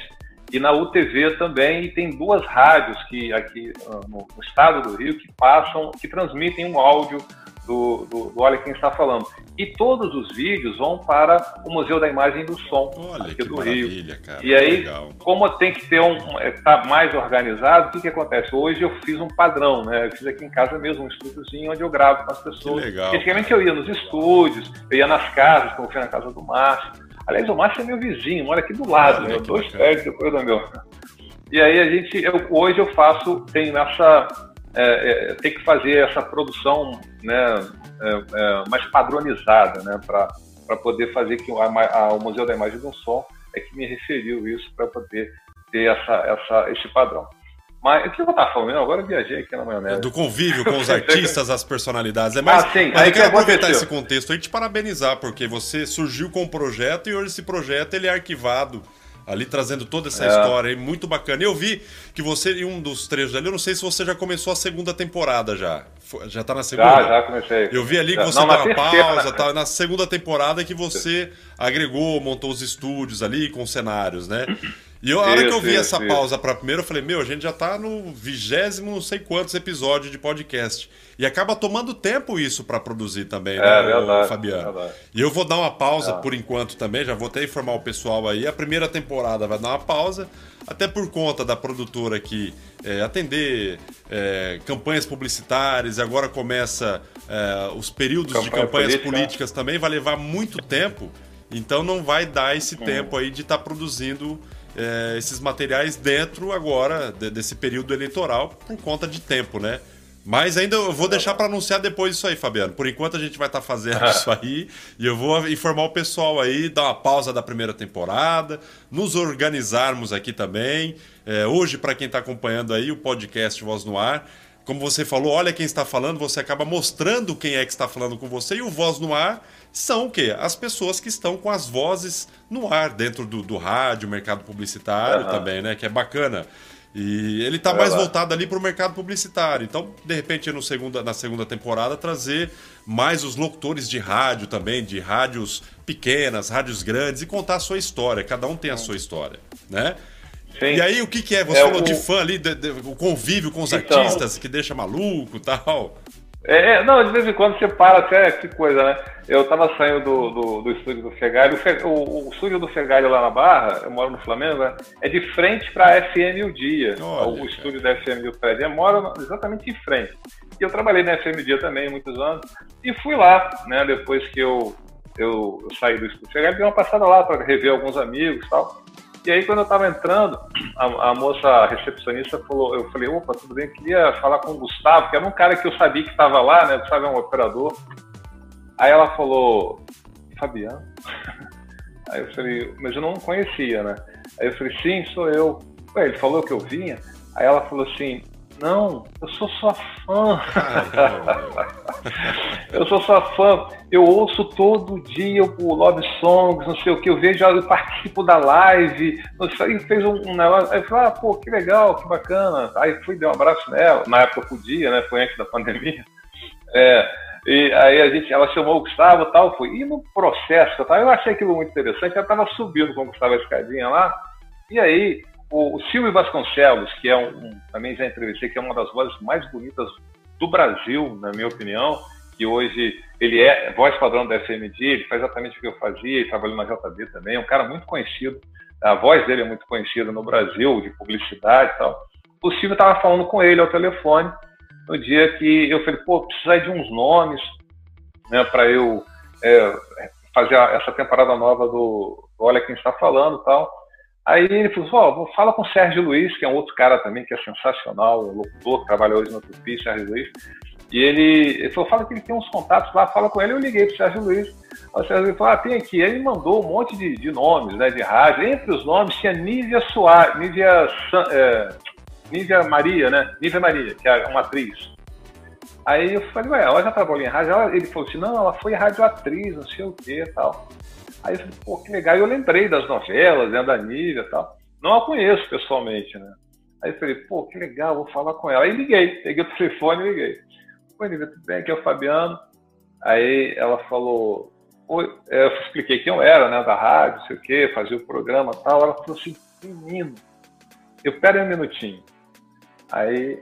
e na UTV também, e tem duas rádios que aqui ah, no, no estado do Rio que passam, que transmitem um áudio do, do, do, Olha Quem Está Falando. E todos os vídeos vão para o Museu da Imagem e do Som, Olha, aqui do Rio. Cara, e aí, legal. como tem que ter um. está é, mais organizado, o que, que acontece? Hoje eu fiz um padrão, né? Eu fiz aqui em casa mesmo, um estúdiozinho onde eu gravo com as pessoas. Que legal. Antigamente eu ia nos estúdios, eu ia nas casas, como foi na casa do Márcio. Aliás, o Márcio é meu vizinho, mora aqui do lado, né? dois prédios depois do meu. E aí a gente, eu, hoje eu faço, tenho essa é, é, tem que fazer essa produção né, é, é mais padronizada, né, para poder fazer que a, a, o Museu da Imagem do Som é que me referiu isso para poder ter essa, essa, esse padrão. Mas o que eu estava falando? Agora eu viajei aqui na maionese. Do convívio com os (laughs) artistas, as personalidades. É mais, ah, sim. Mas eu quero aproveitar esse contexto aí e te parabenizar, porque você surgiu com um projeto e hoje esse projeto ele é arquivado ali trazendo toda essa é. história aí, muito bacana. Eu vi que você, em um dos trechos ali, eu não sei se você já começou a segunda temporada já. Já tá na segunda? Já, já comecei. Eu vi ali que você não, deu uma pausa, tá, na segunda temporada que você agregou, montou os estúdios ali com cenários, né? (clears throat) E eu, a hora isso, que eu vi isso, essa isso. pausa para primeiro, eu falei, meu, a gente já tá no vigésimo não sei quantos episódios de podcast. E acaba tomando tempo isso para produzir também, né, é, verdade, Fabiano? Verdade. E eu vou dar uma pausa é. por enquanto também, já vou até informar o pessoal aí. A primeira temporada vai dar uma pausa, até por conta da produtora aqui é, atender é, campanhas publicitárias, e agora começa é, os períodos Campanha de campanhas política. políticas também, vai levar muito tempo, então não vai dar esse hum. tempo aí de estar tá produzindo é, esses materiais dentro agora de, desse período eleitoral por conta de tempo, né? Mas ainda eu vou deixar para anunciar depois isso aí, Fabiano. Por enquanto a gente vai estar tá fazendo (laughs) isso aí e eu vou informar o pessoal aí, dar uma pausa da primeira temporada, nos organizarmos aqui também. É, hoje, para quem está acompanhando aí o podcast Voz no Ar, como você falou, olha quem está falando, você acaba mostrando quem é que está falando com você e o Voz no Ar são o quê? As pessoas que estão com as vozes no ar dentro do, do rádio, mercado publicitário uhum. também, né? Que é bacana. E ele está é mais voltado ali para o mercado publicitário. Então, de repente, no segunda, na segunda temporada, trazer mais os locutores de rádio também, de rádios pequenas, rádios grandes, e contar a sua história. Cada um tem a sua história, né? Sim. E aí, o que, que é? Você é falou o... de fã ali, de, de, o convívio com os então... artistas, que deixa maluco e tal. É, é, não, de vez em quando você para até, que coisa, né? Eu tava saindo do, do, do estúdio do Fegalho, o, o, o, estúdio do Fegalho lá na Barra, eu moro no Flamengo, né? é de frente para a FM O Dia. Olha, o estúdio da FM do prédio, eu moro exatamente em frente. E eu trabalhei na FM Dia também muitos anos, e fui lá, né, depois que eu, eu, eu saí do estúdio do Fegalho, dei uma passada lá para rever alguns amigos e tal. E aí, quando eu estava entrando, a, a, moça recepcionista falou, eu falei, opa, tudo bem, eu queria falar com o Gustavo, que era um cara que eu sabia que estava lá, né? Gustavo é um operador. Aí ela falou, Fabiano? (laughs) Aí eu falei, mas eu não conhecia, né? Aí eu falei, sim, sou eu. Ué, ele falou que eu vinha? Aí ela falou assim, não, eu sou sua fã. (laughs) eu sou sua fã. Eu ouço todo dia o Love Songs, não sei o que. Eu vejo, eu participo da live. Aí fez um, um negócio. Aí eu falei, ah, pô, que legal, que bacana. Aí fui, dei um abraço nela. Na época eu podia, né? Foi antes da pandemia. É, e aí a gente, ela chamou o Gustavo e tal, foi. E no processo, eu, tava, eu achei aquilo muito interessante. Ela estava subindo com o Gustavo a escadinha lá. E aí o, Silvio Vasconcelos, que é um, um, também já entrevistei, que é uma das vozes mais bonitas do Brasil, na minha opinião, que hoje ele é voz padrão da FMD, ele faz exatamente o que eu fazia, ele trabalhou na JB também, é um cara muito conhecido, a voz dele é muito conhecida no Brasil, de publicidade e tal. O Silvio estava falando com ele ao telefone, no dia que eu falei, pô, precisar de uns nomes né, para eu é, fazer essa temporada nova do Olha Quem Está Falando tal. Aí ele falou, oh, fala com o Sérgio Luiz, que é um outro cara também que é sensacional, um locutor, que trabalha hoje no Tupi, Sérgio Luiz. E ele, ele falou, fala que ele tem uns contatos lá, fala com ele. Eu liguei pro Sérgio Luiz. O Sérgio Luiz falou, ah, tem aqui. Ele mandou um monte de, de nomes, né, de rádio. Entre os nomes tinha Nívia Soares, Nívia, é, Nívia Maria, né? Nívia Maria, que é uma atriz. Aí eu falei, ué, ela já trabalhou em rádio? Ele falou assim, não, ela foi radioatriz, não sei o que e tal. Aí eu falei, pô, que legal. E eu lembrei das novelas, né, da Nívia e tal. Não a conheço pessoalmente, né? Aí eu falei, pô, que legal, vou falar com ela. Aí liguei, peguei o (laughs) telefone e liguei. Oi, Nívia, tudo bem? Aqui é o Fabiano. Aí ela falou, Oi, eu expliquei quem eu era, né, da rádio, não sei o quê, fazia o programa e tal. Ela falou assim, menino, eu pera um minutinho. Aí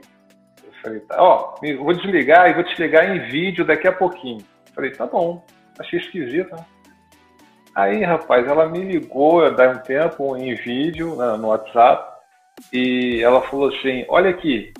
eu falei, tá, ó, vou desligar e vou te ligar em vídeo daqui a pouquinho. Falei, tá bom, achei esquisito, né? Aí, rapaz, ela me ligou dá um tempo em vídeo né, no WhatsApp e ela falou assim: Olha aqui,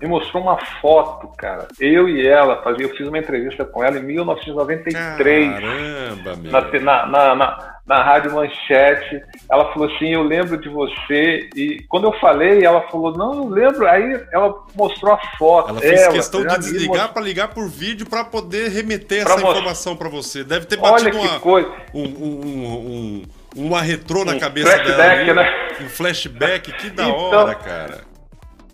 me mostrou uma foto, cara. Eu e ela, fazia, eu fiz uma entrevista com ela em 1993. Caramba, meu. Na, na, na, na, Rádio Manchete. Ela falou assim: Eu lembro de você. E quando eu falei, ela falou: Não, eu lembro. Aí ela mostrou a foto. Ela fez ela, questão de desligar para ligar por vídeo para poder remeter pra essa most... informação para você. Deve ter batido uma, coisa. Um, um, um, uma retrô na um cabeça flashback, dela. Né? Um flashback, que da então, hora, cara.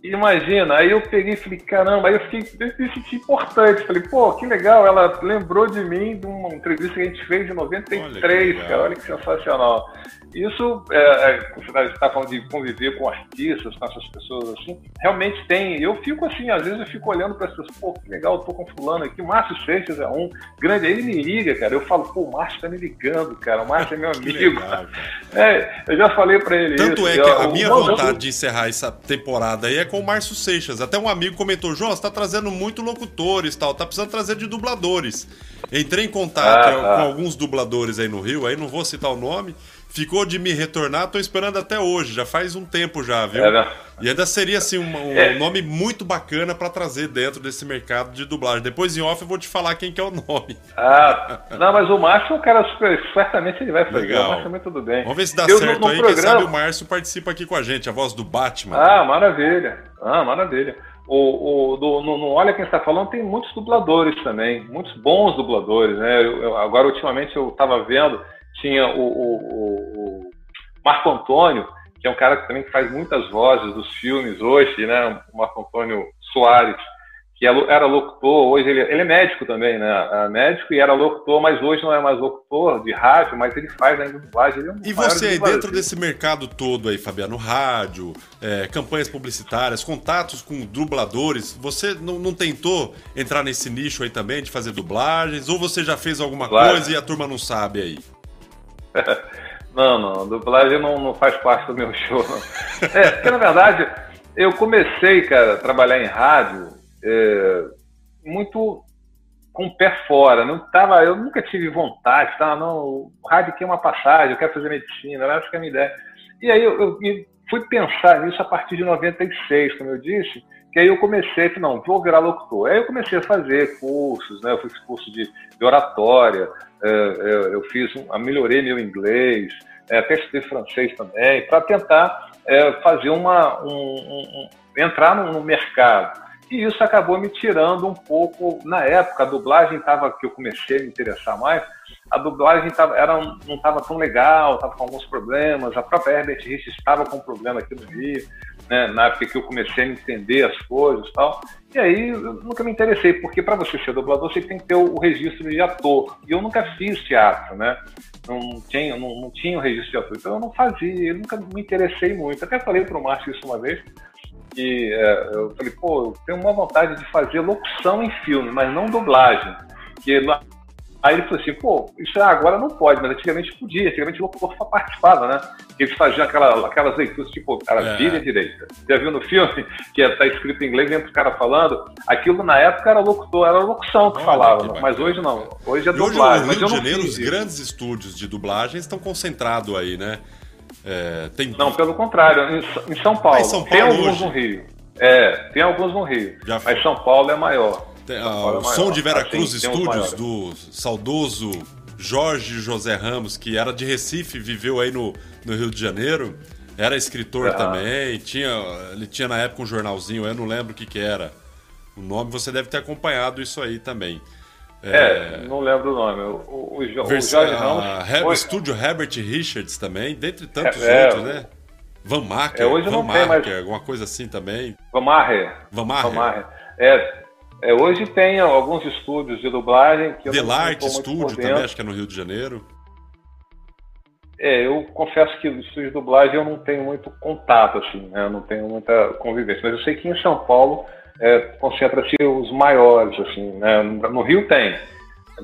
Imagina, aí eu peguei e falei, caramba, aí eu fiquei, me senti importante. Falei, pô, que legal, ela lembrou de mim de uma entrevista que a gente fez em 93, olha cara, olha que sensacional. Isso, é, é, você está falando de conviver com artistas, com essas pessoas assim, realmente tem. Eu fico assim, às vezes eu fico olhando para as pessoas, pô, que legal, eu tô com fulano aqui. O Márcio Seixas é um grande, ele me liga, cara. Eu falo, pô, o Márcio tá me ligando, cara. O Márcio é meu (laughs) amigo. (laughs) é, eu já falei para ele Tanto isso. é que a minha vontade de encerrar essa temporada aí é com o Márcio Seixas. Até um amigo comentou, João, você tá trazendo muito locutores tal, tá precisando trazer de dubladores. Entrei em contato ah, tá. com alguns dubladores aí no Rio, aí não vou citar o nome. Ficou de me retornar, tô esperando até hoje, já faz um tempo já, viu? É, e ainda seria assim um, um é. nome muito bacana para trazer dentro desse mercado de dublagem. Depois em off eu vou te falar quem que é o nome. Ah, não, mas o Márcio, o cara certamente ele vai fazer. Legal. O Márcio é tudo bem. Vamos ver se dá eu, certo no, no aí. Programa... Quem sabe o Márcio participa aqui com a gente, a voz do Batman. Ah, maravilha. Ah, maravilha. O, o, do, no, no Olha Quem Está Falando tem muitos dubladores também, muitos bons dubladores, né? Eu, eu, agora, ultimamente, eu estava vendo tinha o, o, o, Marco Antônio, que é um cara que também faz muitas vozes dos filmes hoje, né? O Marco Antônio Soares, que é era locutor, hoje ele, ele é médico também, né? É médico e era locutor, mas hoje não é mais locutor de rádio, mas ele faz ainda dublagem. É um e você aí, dentro desse mercado todo aí, Fabiano, rádio, é, campanhas publicitárias, contatos com dubladores, você não, não, tentou entrar nesse nicho aí também de fazer dublagens? Ou você já fez alguma claro. coisa e a turma não sabe aí? (laughs) não, não, dublagem não, não faz parte do meu (laughs) show. Não. É, porque na verdade eu comecei, cara, a trabalhar em rádio é, muito com o pé fora. Não tava, eu nunca tive vontade, tá? Não, rádio aqui é uma passagem, eu quero fazer medicina, essa que é a minha ideia. E aí eu, eu fui pensar nisso a partir de 96, como eu disse, que aí eu comecei, não, vou virar locutor. Aí eu comecei a fazer cursos, né? Eu fiz curso de, de oratória, é, é, eu fiz, um, melhorei meu inglês, é, até estudei francês também, para tentar fazer uma, um, um, entrar no mercado. E isso acabou me tirando um pouco, na época, a dublagem estava, que eu comecei a me interessar mais, a dublagem tava, era, não estava tão legal, estava com alguns problemas, a própria Herbert Rich estava com um problema aqui no Rio, né, na época que eu comecei a entender as coisas e tal. E aí eu nunca me interessei, porque para você ser dublador você tem que ter o, registro de ator. E eu nunca fiz teatro, né? Não tinha, não, não tinha o registro de ator, então eu não fazia, eu nunca me interessei muito. Até falei para o Márcio isso uma vez, que é, eu falei, pô, eu tenho uma vontade de fazer locução em filme, mas não dublagem. Que Aí ele falou assim, pô, isso agora não pode, mas antigamente podia, antigamente o locutor participava, né? Eles faziam aquela, aquelas leituras, tipo, cara, é. vira direita. Já viu no filme, que está escrito em inglês, dentro do cara falando? Aquilo na época era locutor, era locução que Olha, falava, que mas hoje não. Hoje é dublagem. Hoje no Rio de Janeiro, os grandes estúdios de dublagem estão concentrados aí, né? É, tem... Não, pelo contrário, em, São Paulo. Ah, em São Paulo tem alguns hoje. no Rio. É, tem alguns no Rio. Já mas São Paulo é maior. Tem, uh, o som de Veracruz assim, Studios, do saudoso Jorge José Ramos, que era de Recife, viveu aí no, no Rio de Janeiro. Era escritor ah. também, tinha, ele tinha na época um jornalzinho, eu não lembro o que, que era. O nome você deve ter acompanhado isso aí também. É, é não lembro o nome. O, o, o Jorge Ramos. O Estúdio Herbert Richards também, dentre tantos é, outros, né? Van Marker, é, hoje Van não Marker, mais... alguma coisa assim também. Van Marker. Van Marker. Van Marker. É, é, hoje tem alguns estúdios de dublagem que Delarte Estúdio também, acho que é no Rio de Janeiro. É, eu confesso que estúdio de dublagem eu não tenho muito contato, assim, né? Eu não tenho muita convivência. Mas eu sei que em São Paulo é, concentra-se os maiores, assim, né? No Rio tem,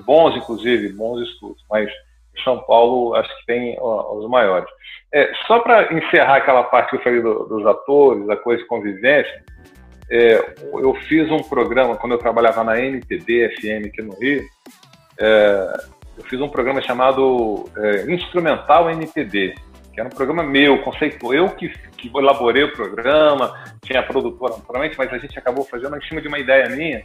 bons inclusive, bons estudos, mas em São Paulo acho que tem ó, os maiores. É, só para encerrar aquela parte que eu falei do, dos atores, da coisa de convivência, é, eu fiz um programa quando eu trabalhava na NPD FM aqui no Rio. É, eu fiz um programa chamado é, Instrumental NPD, que era um programa meu, conceito eu que, que elaborei o programa, tinha a produtora naturalmente, mas a gente acabou fazendo em cima de uma ideia minha.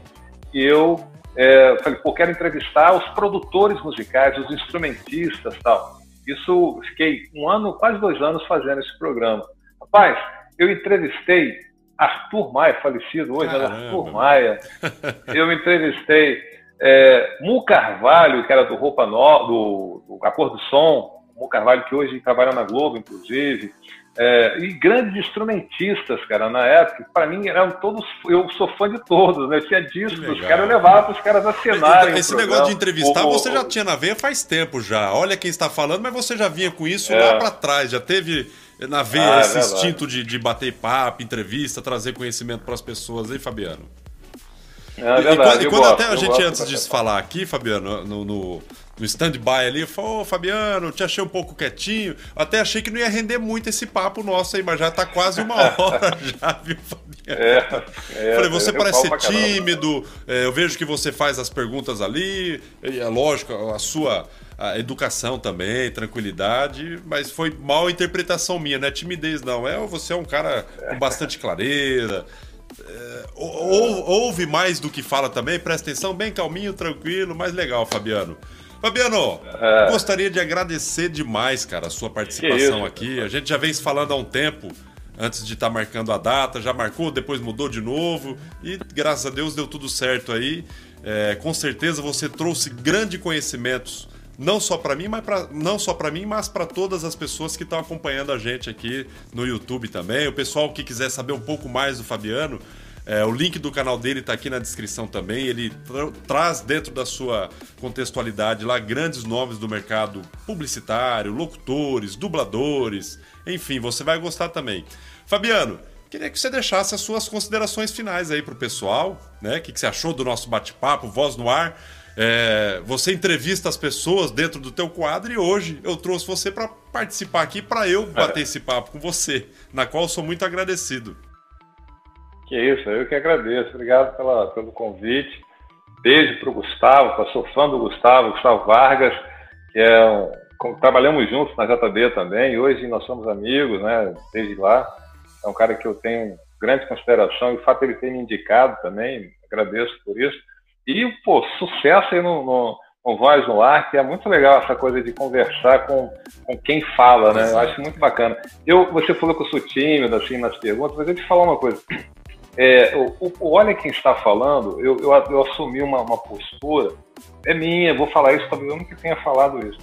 E eu é, falei, pô, quero entrevistar os produtores musicais, os instrumentistas tal. Isso, fiquei um ano, quase dois anos fazendo esse programa. Rapaz, eu entrevistei Arthur Maia, falecido hoje, né? Arthur Maia. (laughs) Eu entrevistei é, Mu Carvalho, que era do Roupa no, do, do A Cor do Som, Mu Carvalho, que hoje trabalha na Globo, inclusive. É, e grandes instrumentistas, cara, na época, para mim eram todos, eu sou fã de todos, né? Eu tinha discos dos caras, eu levava para os caras assinarem. Esse negócio de entrevistar, você já tinha na veia faz tempo já. Olha quem está falando, mas você já vinha com isso é. lá para trás, já teve na veia ah, é esse é instinto de, de bater papo, entrevista, trazer conhecimento para as pessoas, hein, Fabiano? É verdade, e, e quando, gosto, até a gente, antes de falar aqui, Fabiano, no, no, no stand-by ali, falou, oh, Fabiano, te achei um pouco quietinho. Até achei que não ia render muito esse papo nosso aí, mas já tá quase uma (laughs) hora já, viu, Fabiano? É, é, Falei, você parece ser tímido, é, eu vejo que você faz as perguntas ali, é lógico, a sua a educação também, tranquilidade, mas foi mal interpretação minha, não é timidez, não. É você é um cara com bastante clareza. É, ou, ouve mais do que fala também, presta atenção, bem calminho, tranquilo, mais legal, Fabiano. Fabiano, é. gostaria de agradecer demais, cara, a sua participação aqui. A gente já vem falando há um tempo, antes de estar tá marcando a data, já marcou, depois mudou de novo e graças a Deus deu tudo certo aí. É, com certeza você trouxe grandes conhecimentos não só para mim, mas pra, não só para mim, mas para todas as pessoas que estão acompanhando a gente aqui no YouTube também. O pessoal que quiser saber um pouco mais do Fabiano, é, o link do canal dele está aqui na descrição também. Ele tra traz dentro da sua contextualidade lá grandes nomes do mercado publicitário, locutores, dubladores, enfim, você vai gostar também. Fabiano, queria que você deixasse as suas considerações finais aí para o pessoal, né? O que, que você achou do nosso bate-papo, voz no ar? É, você entrevista as pessoas dentro do teu quadro e hoje eu trouxe você para participar aqui para eu bater esse papo com você, na qual eu sou muito agradecido. Que isso, eu que agradeço. Obrigado pela, pelo convite. Beijo para o Gustavo, sou fã do Gustavo, Gustavo Vargas, que é um, trabalhamos juntos na JB também, hoje nós somos amigos, né, desde lá. É um cara que eu tenho grande consideração e o fato de ele ter me indicado também, agradeço por isso. E, pô, sucesso aí no, no, no Voz no Ar, que é muito legal essa coisa de conversar com, com quem fala, né? Eu acho muito bacana. Eu, você falou que eu sou tímido, assim, nas perguntas, mas eu te falar uma coisa. É, o, o, Olha Quem Está Falando, eu, eu, eu assumi uma, uma, postura, é minha, vou falar isso, talvez eu nunca tenha falado isso.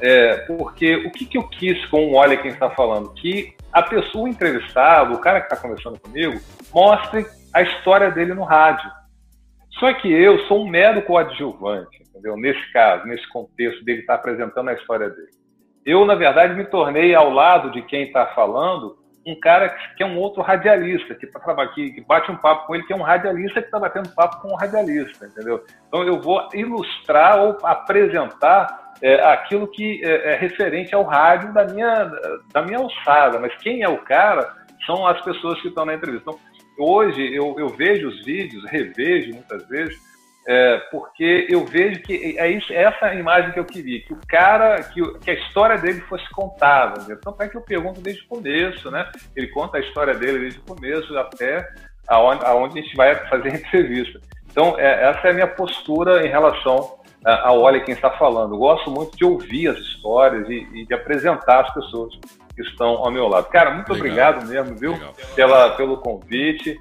É, porque o que, que eu quis com o Olha Quem Está Falando? Que a pessoa entrevistada, o cara que está conversando comigo, mostre a história dele no rádio só que eu sou um mero coadjuvante, entendeu? Nesse caso, nesse contexto dele estar apresentando a história dele. Eu, na verdade, me tornei ao lado de quem está falando um cara que é um outro radialista, que, tá, que bate um papo com ele, que é um radialista que está batendo papo com um radialista, entendeu? Então eu vou ilustrar ou apresentar é, aquilo que é, é, referente ao rádio da minha, da minha alçada, mas quem é o cara são as pessoas que estão na entrevista. Então, hoje eu, eu vejo os vídeos, revejo muitas vezes, é, porque eu vejo que é isso, essa a imagem que eu queria, que o cara, que, que a história dele fosse contada. Então é que eu pergunto desde o começo, né? Ele conta a história dele desde o começo até aonde, aonde a gente vai fazer a entrevista. Então, é, essa é a minha postura em relação a, a Olha Quem Está Falando. Eu gosto muito de ouvir as histórias e, e de apresentar as pessoas que estão ao meu lado. Cara, muito Legal. obrigado mesmo, viu? Pela, pelo convite.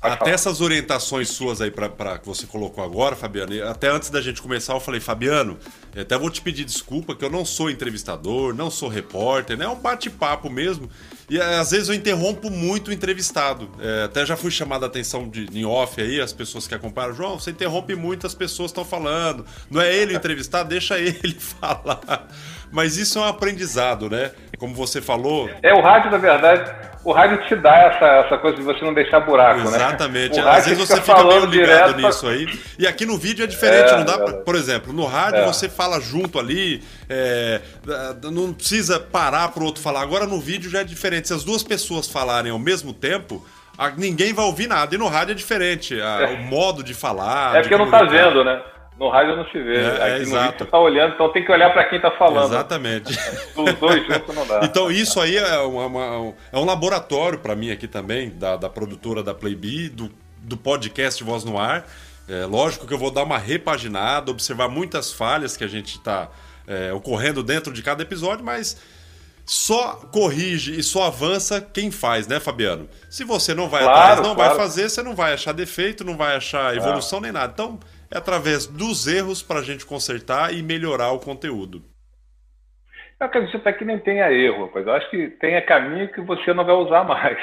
até falar. essas orientações suas aí para que você colocou agora, Fabiano, até antes da gente começar, eu falei, Fabiano, eu até vou te pedir desculpa que eu não sou entrevistador, não sou repórter, né? É um bate-papo mesmo. E às vezes eu interrompo muito o entrevistado. É, até já fui chamado a atenção de, em off aí, as pessoas que acompanham. João, você interrompe muito, as pessoas estão falando. Não é ele o entrevistado, deixa ele (laughs) falar. Mas isso é um aprendizado, né? Como você falou. É, o rádio, na verdade, o rádio te dá essa, essa coisa de você não deixar buraco, Exatamente. né? Exatamente. Às vezes você fica meio ligado direto... nisso aí. E aqui no vídeo é diferente, é, não dá é pra... Por exemplo, no rádio é. você fala junto ali, é... não precisa parar pro outro falar. Agora no vídeo já é diferente. Se as duas pessoas falarem ao mesmo tempo, ninguém vai ouvir nada. E no rádio é diferente. É. O modo de falar. É porque não tá vendo, né? No rádio não se vê. É, Aqui é, no exato. você tá olhando, então tem que olhar para quem tá falando. Exatamente. Os dois juntos não dá. (laughs) Então isso aí é, uma, uma, é um laboratório para mim aqui também, da, da produtora da Playbee, do, do podcast Voz no Ar. É, lógico que eu vou dar uma repaginada, observar muitas falhas que a gente está é, ocorrendo dentro de cada episódio, mas só corrige e só avança quem faz, né, Fabiano? Se você não vai claro, atrás, não claro. vai fazer, você não vai achar defeito, não vai achar evolução nem nada. Então, é através dos erros para a gente consertar e melhorar o conteúdo. Eu acredito até que nem tenha erro, rapaz. Eu acho que tenha caminho que você não vai usar mais.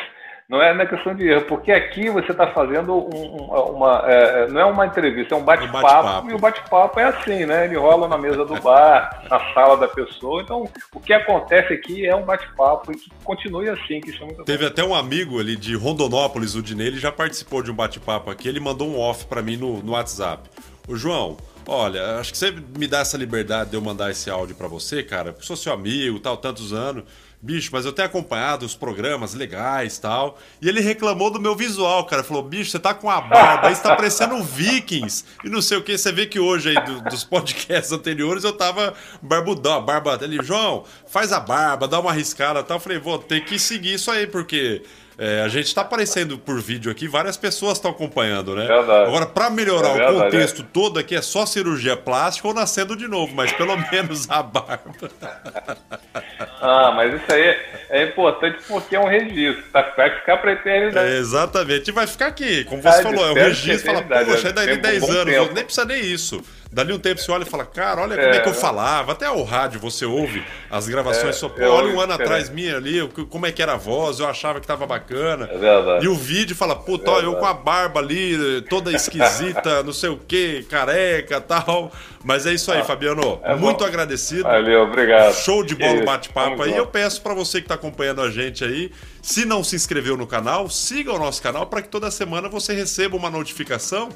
Não é na questão de erro, porque aqui você está fazendo um, uma. É, não é uma entrevista, é um bate-papo. bate e o bate-papo é assim, né? Ele rola na mesa do bar, (laughs) na sala da pessoa. Então, o que acontece aqui é um bate-papo e que continue assim, que isso é Teve até um amigo ali de Rondonópolis, o Dinei, ele já participou de um bate-papo aqui. Ele mandou um off para mim no, no WhatsApp. O João, olha, acho que você me dá essa liberdade de eu mandar esse áudio para você, cara, porque sou seu amigo, tal, tantos anos. Bicho, mas eu tenho acompanhado os programas legais tal. E ele reclamou do meu visual, cara. Falou, bicho, você tá com a barba, aí você tá parecendo Vikings. E não sei o que. Você vê que hoje aí, do, dos podcasts anteriores, eu tava barbudão, barba. Ele, João, faz a barba, dá uma arriscada tal. Eu falei, vou ter que seguir isso aí, porque é, a gente está aparecendo por vídeo aqui, várias pessoas estão acompanhando, né? Verdade. Agora, para melhorar é verdade, o contexto é. todo aqui, é só cirurgia plástica ou nascendo de novo, mas pelo (laughs) menos a barba. ah, mas isso aí é importante porque é um registro, tá? vai ficar para eternidade. É, exatamente, e vai ficar aqui, como você ah, falou, é um registro, fala, poxa, é daí 10 anos, nem precisa nem isso. Dali um tempo você olha e fala, cara, olha como é, é que eu falava. Até o rádio você ouve as gravações. É, só, pô, olha um ano atrás minha ali, como é que era a voz, eu achava que tava bacana. É verdade. E o vídeo fala, puta, é eu com a barba ali, toda esquisita, (laughs) não sei o que, careca tal. Mas é isso aí, ah, Fabiano. É muito bom. agradecido. Valeu, obrigado. Show de bola bate-papo aí. Eu peço para você que está acompanhando a gente aí, se não se inscreveu no canal, siga o nosso canal para que toda semana você receba uma notificação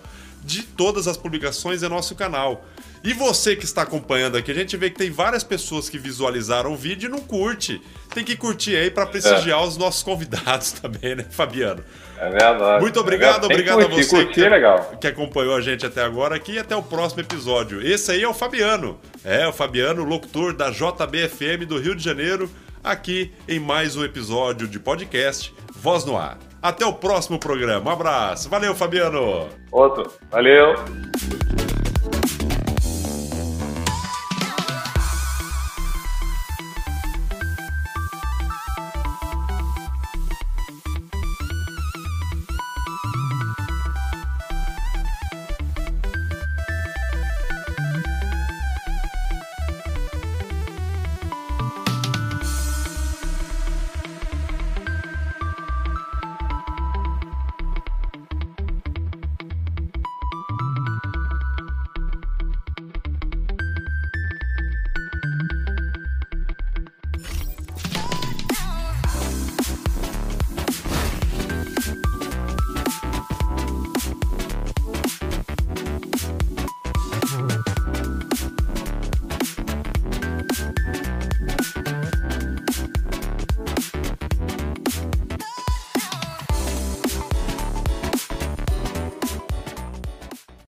de todas as publicações em nosso canal. E você que está acompanhando aqui, a gente vê que tem várias pessoas que visualizaram o vídeo e não curte. Tem que curtir aí para prestigiar é. os nossos convidados (laughs) também, né, Fabiano? É verdade. Muito obrigado, é obrigado curtir, a você curtir, que, é legal. que acompanhou a gente até agora aqui e até o próximo episódio. Esse aí é o Fabiano. É, o Fabiano, locutor da JBFM do Rio de Janeiro, aqui em mais um episódio de podcast Voz no Ar. Até o próximo programa. Um abraço. Valeu, Fabiano. Outro. Valeu.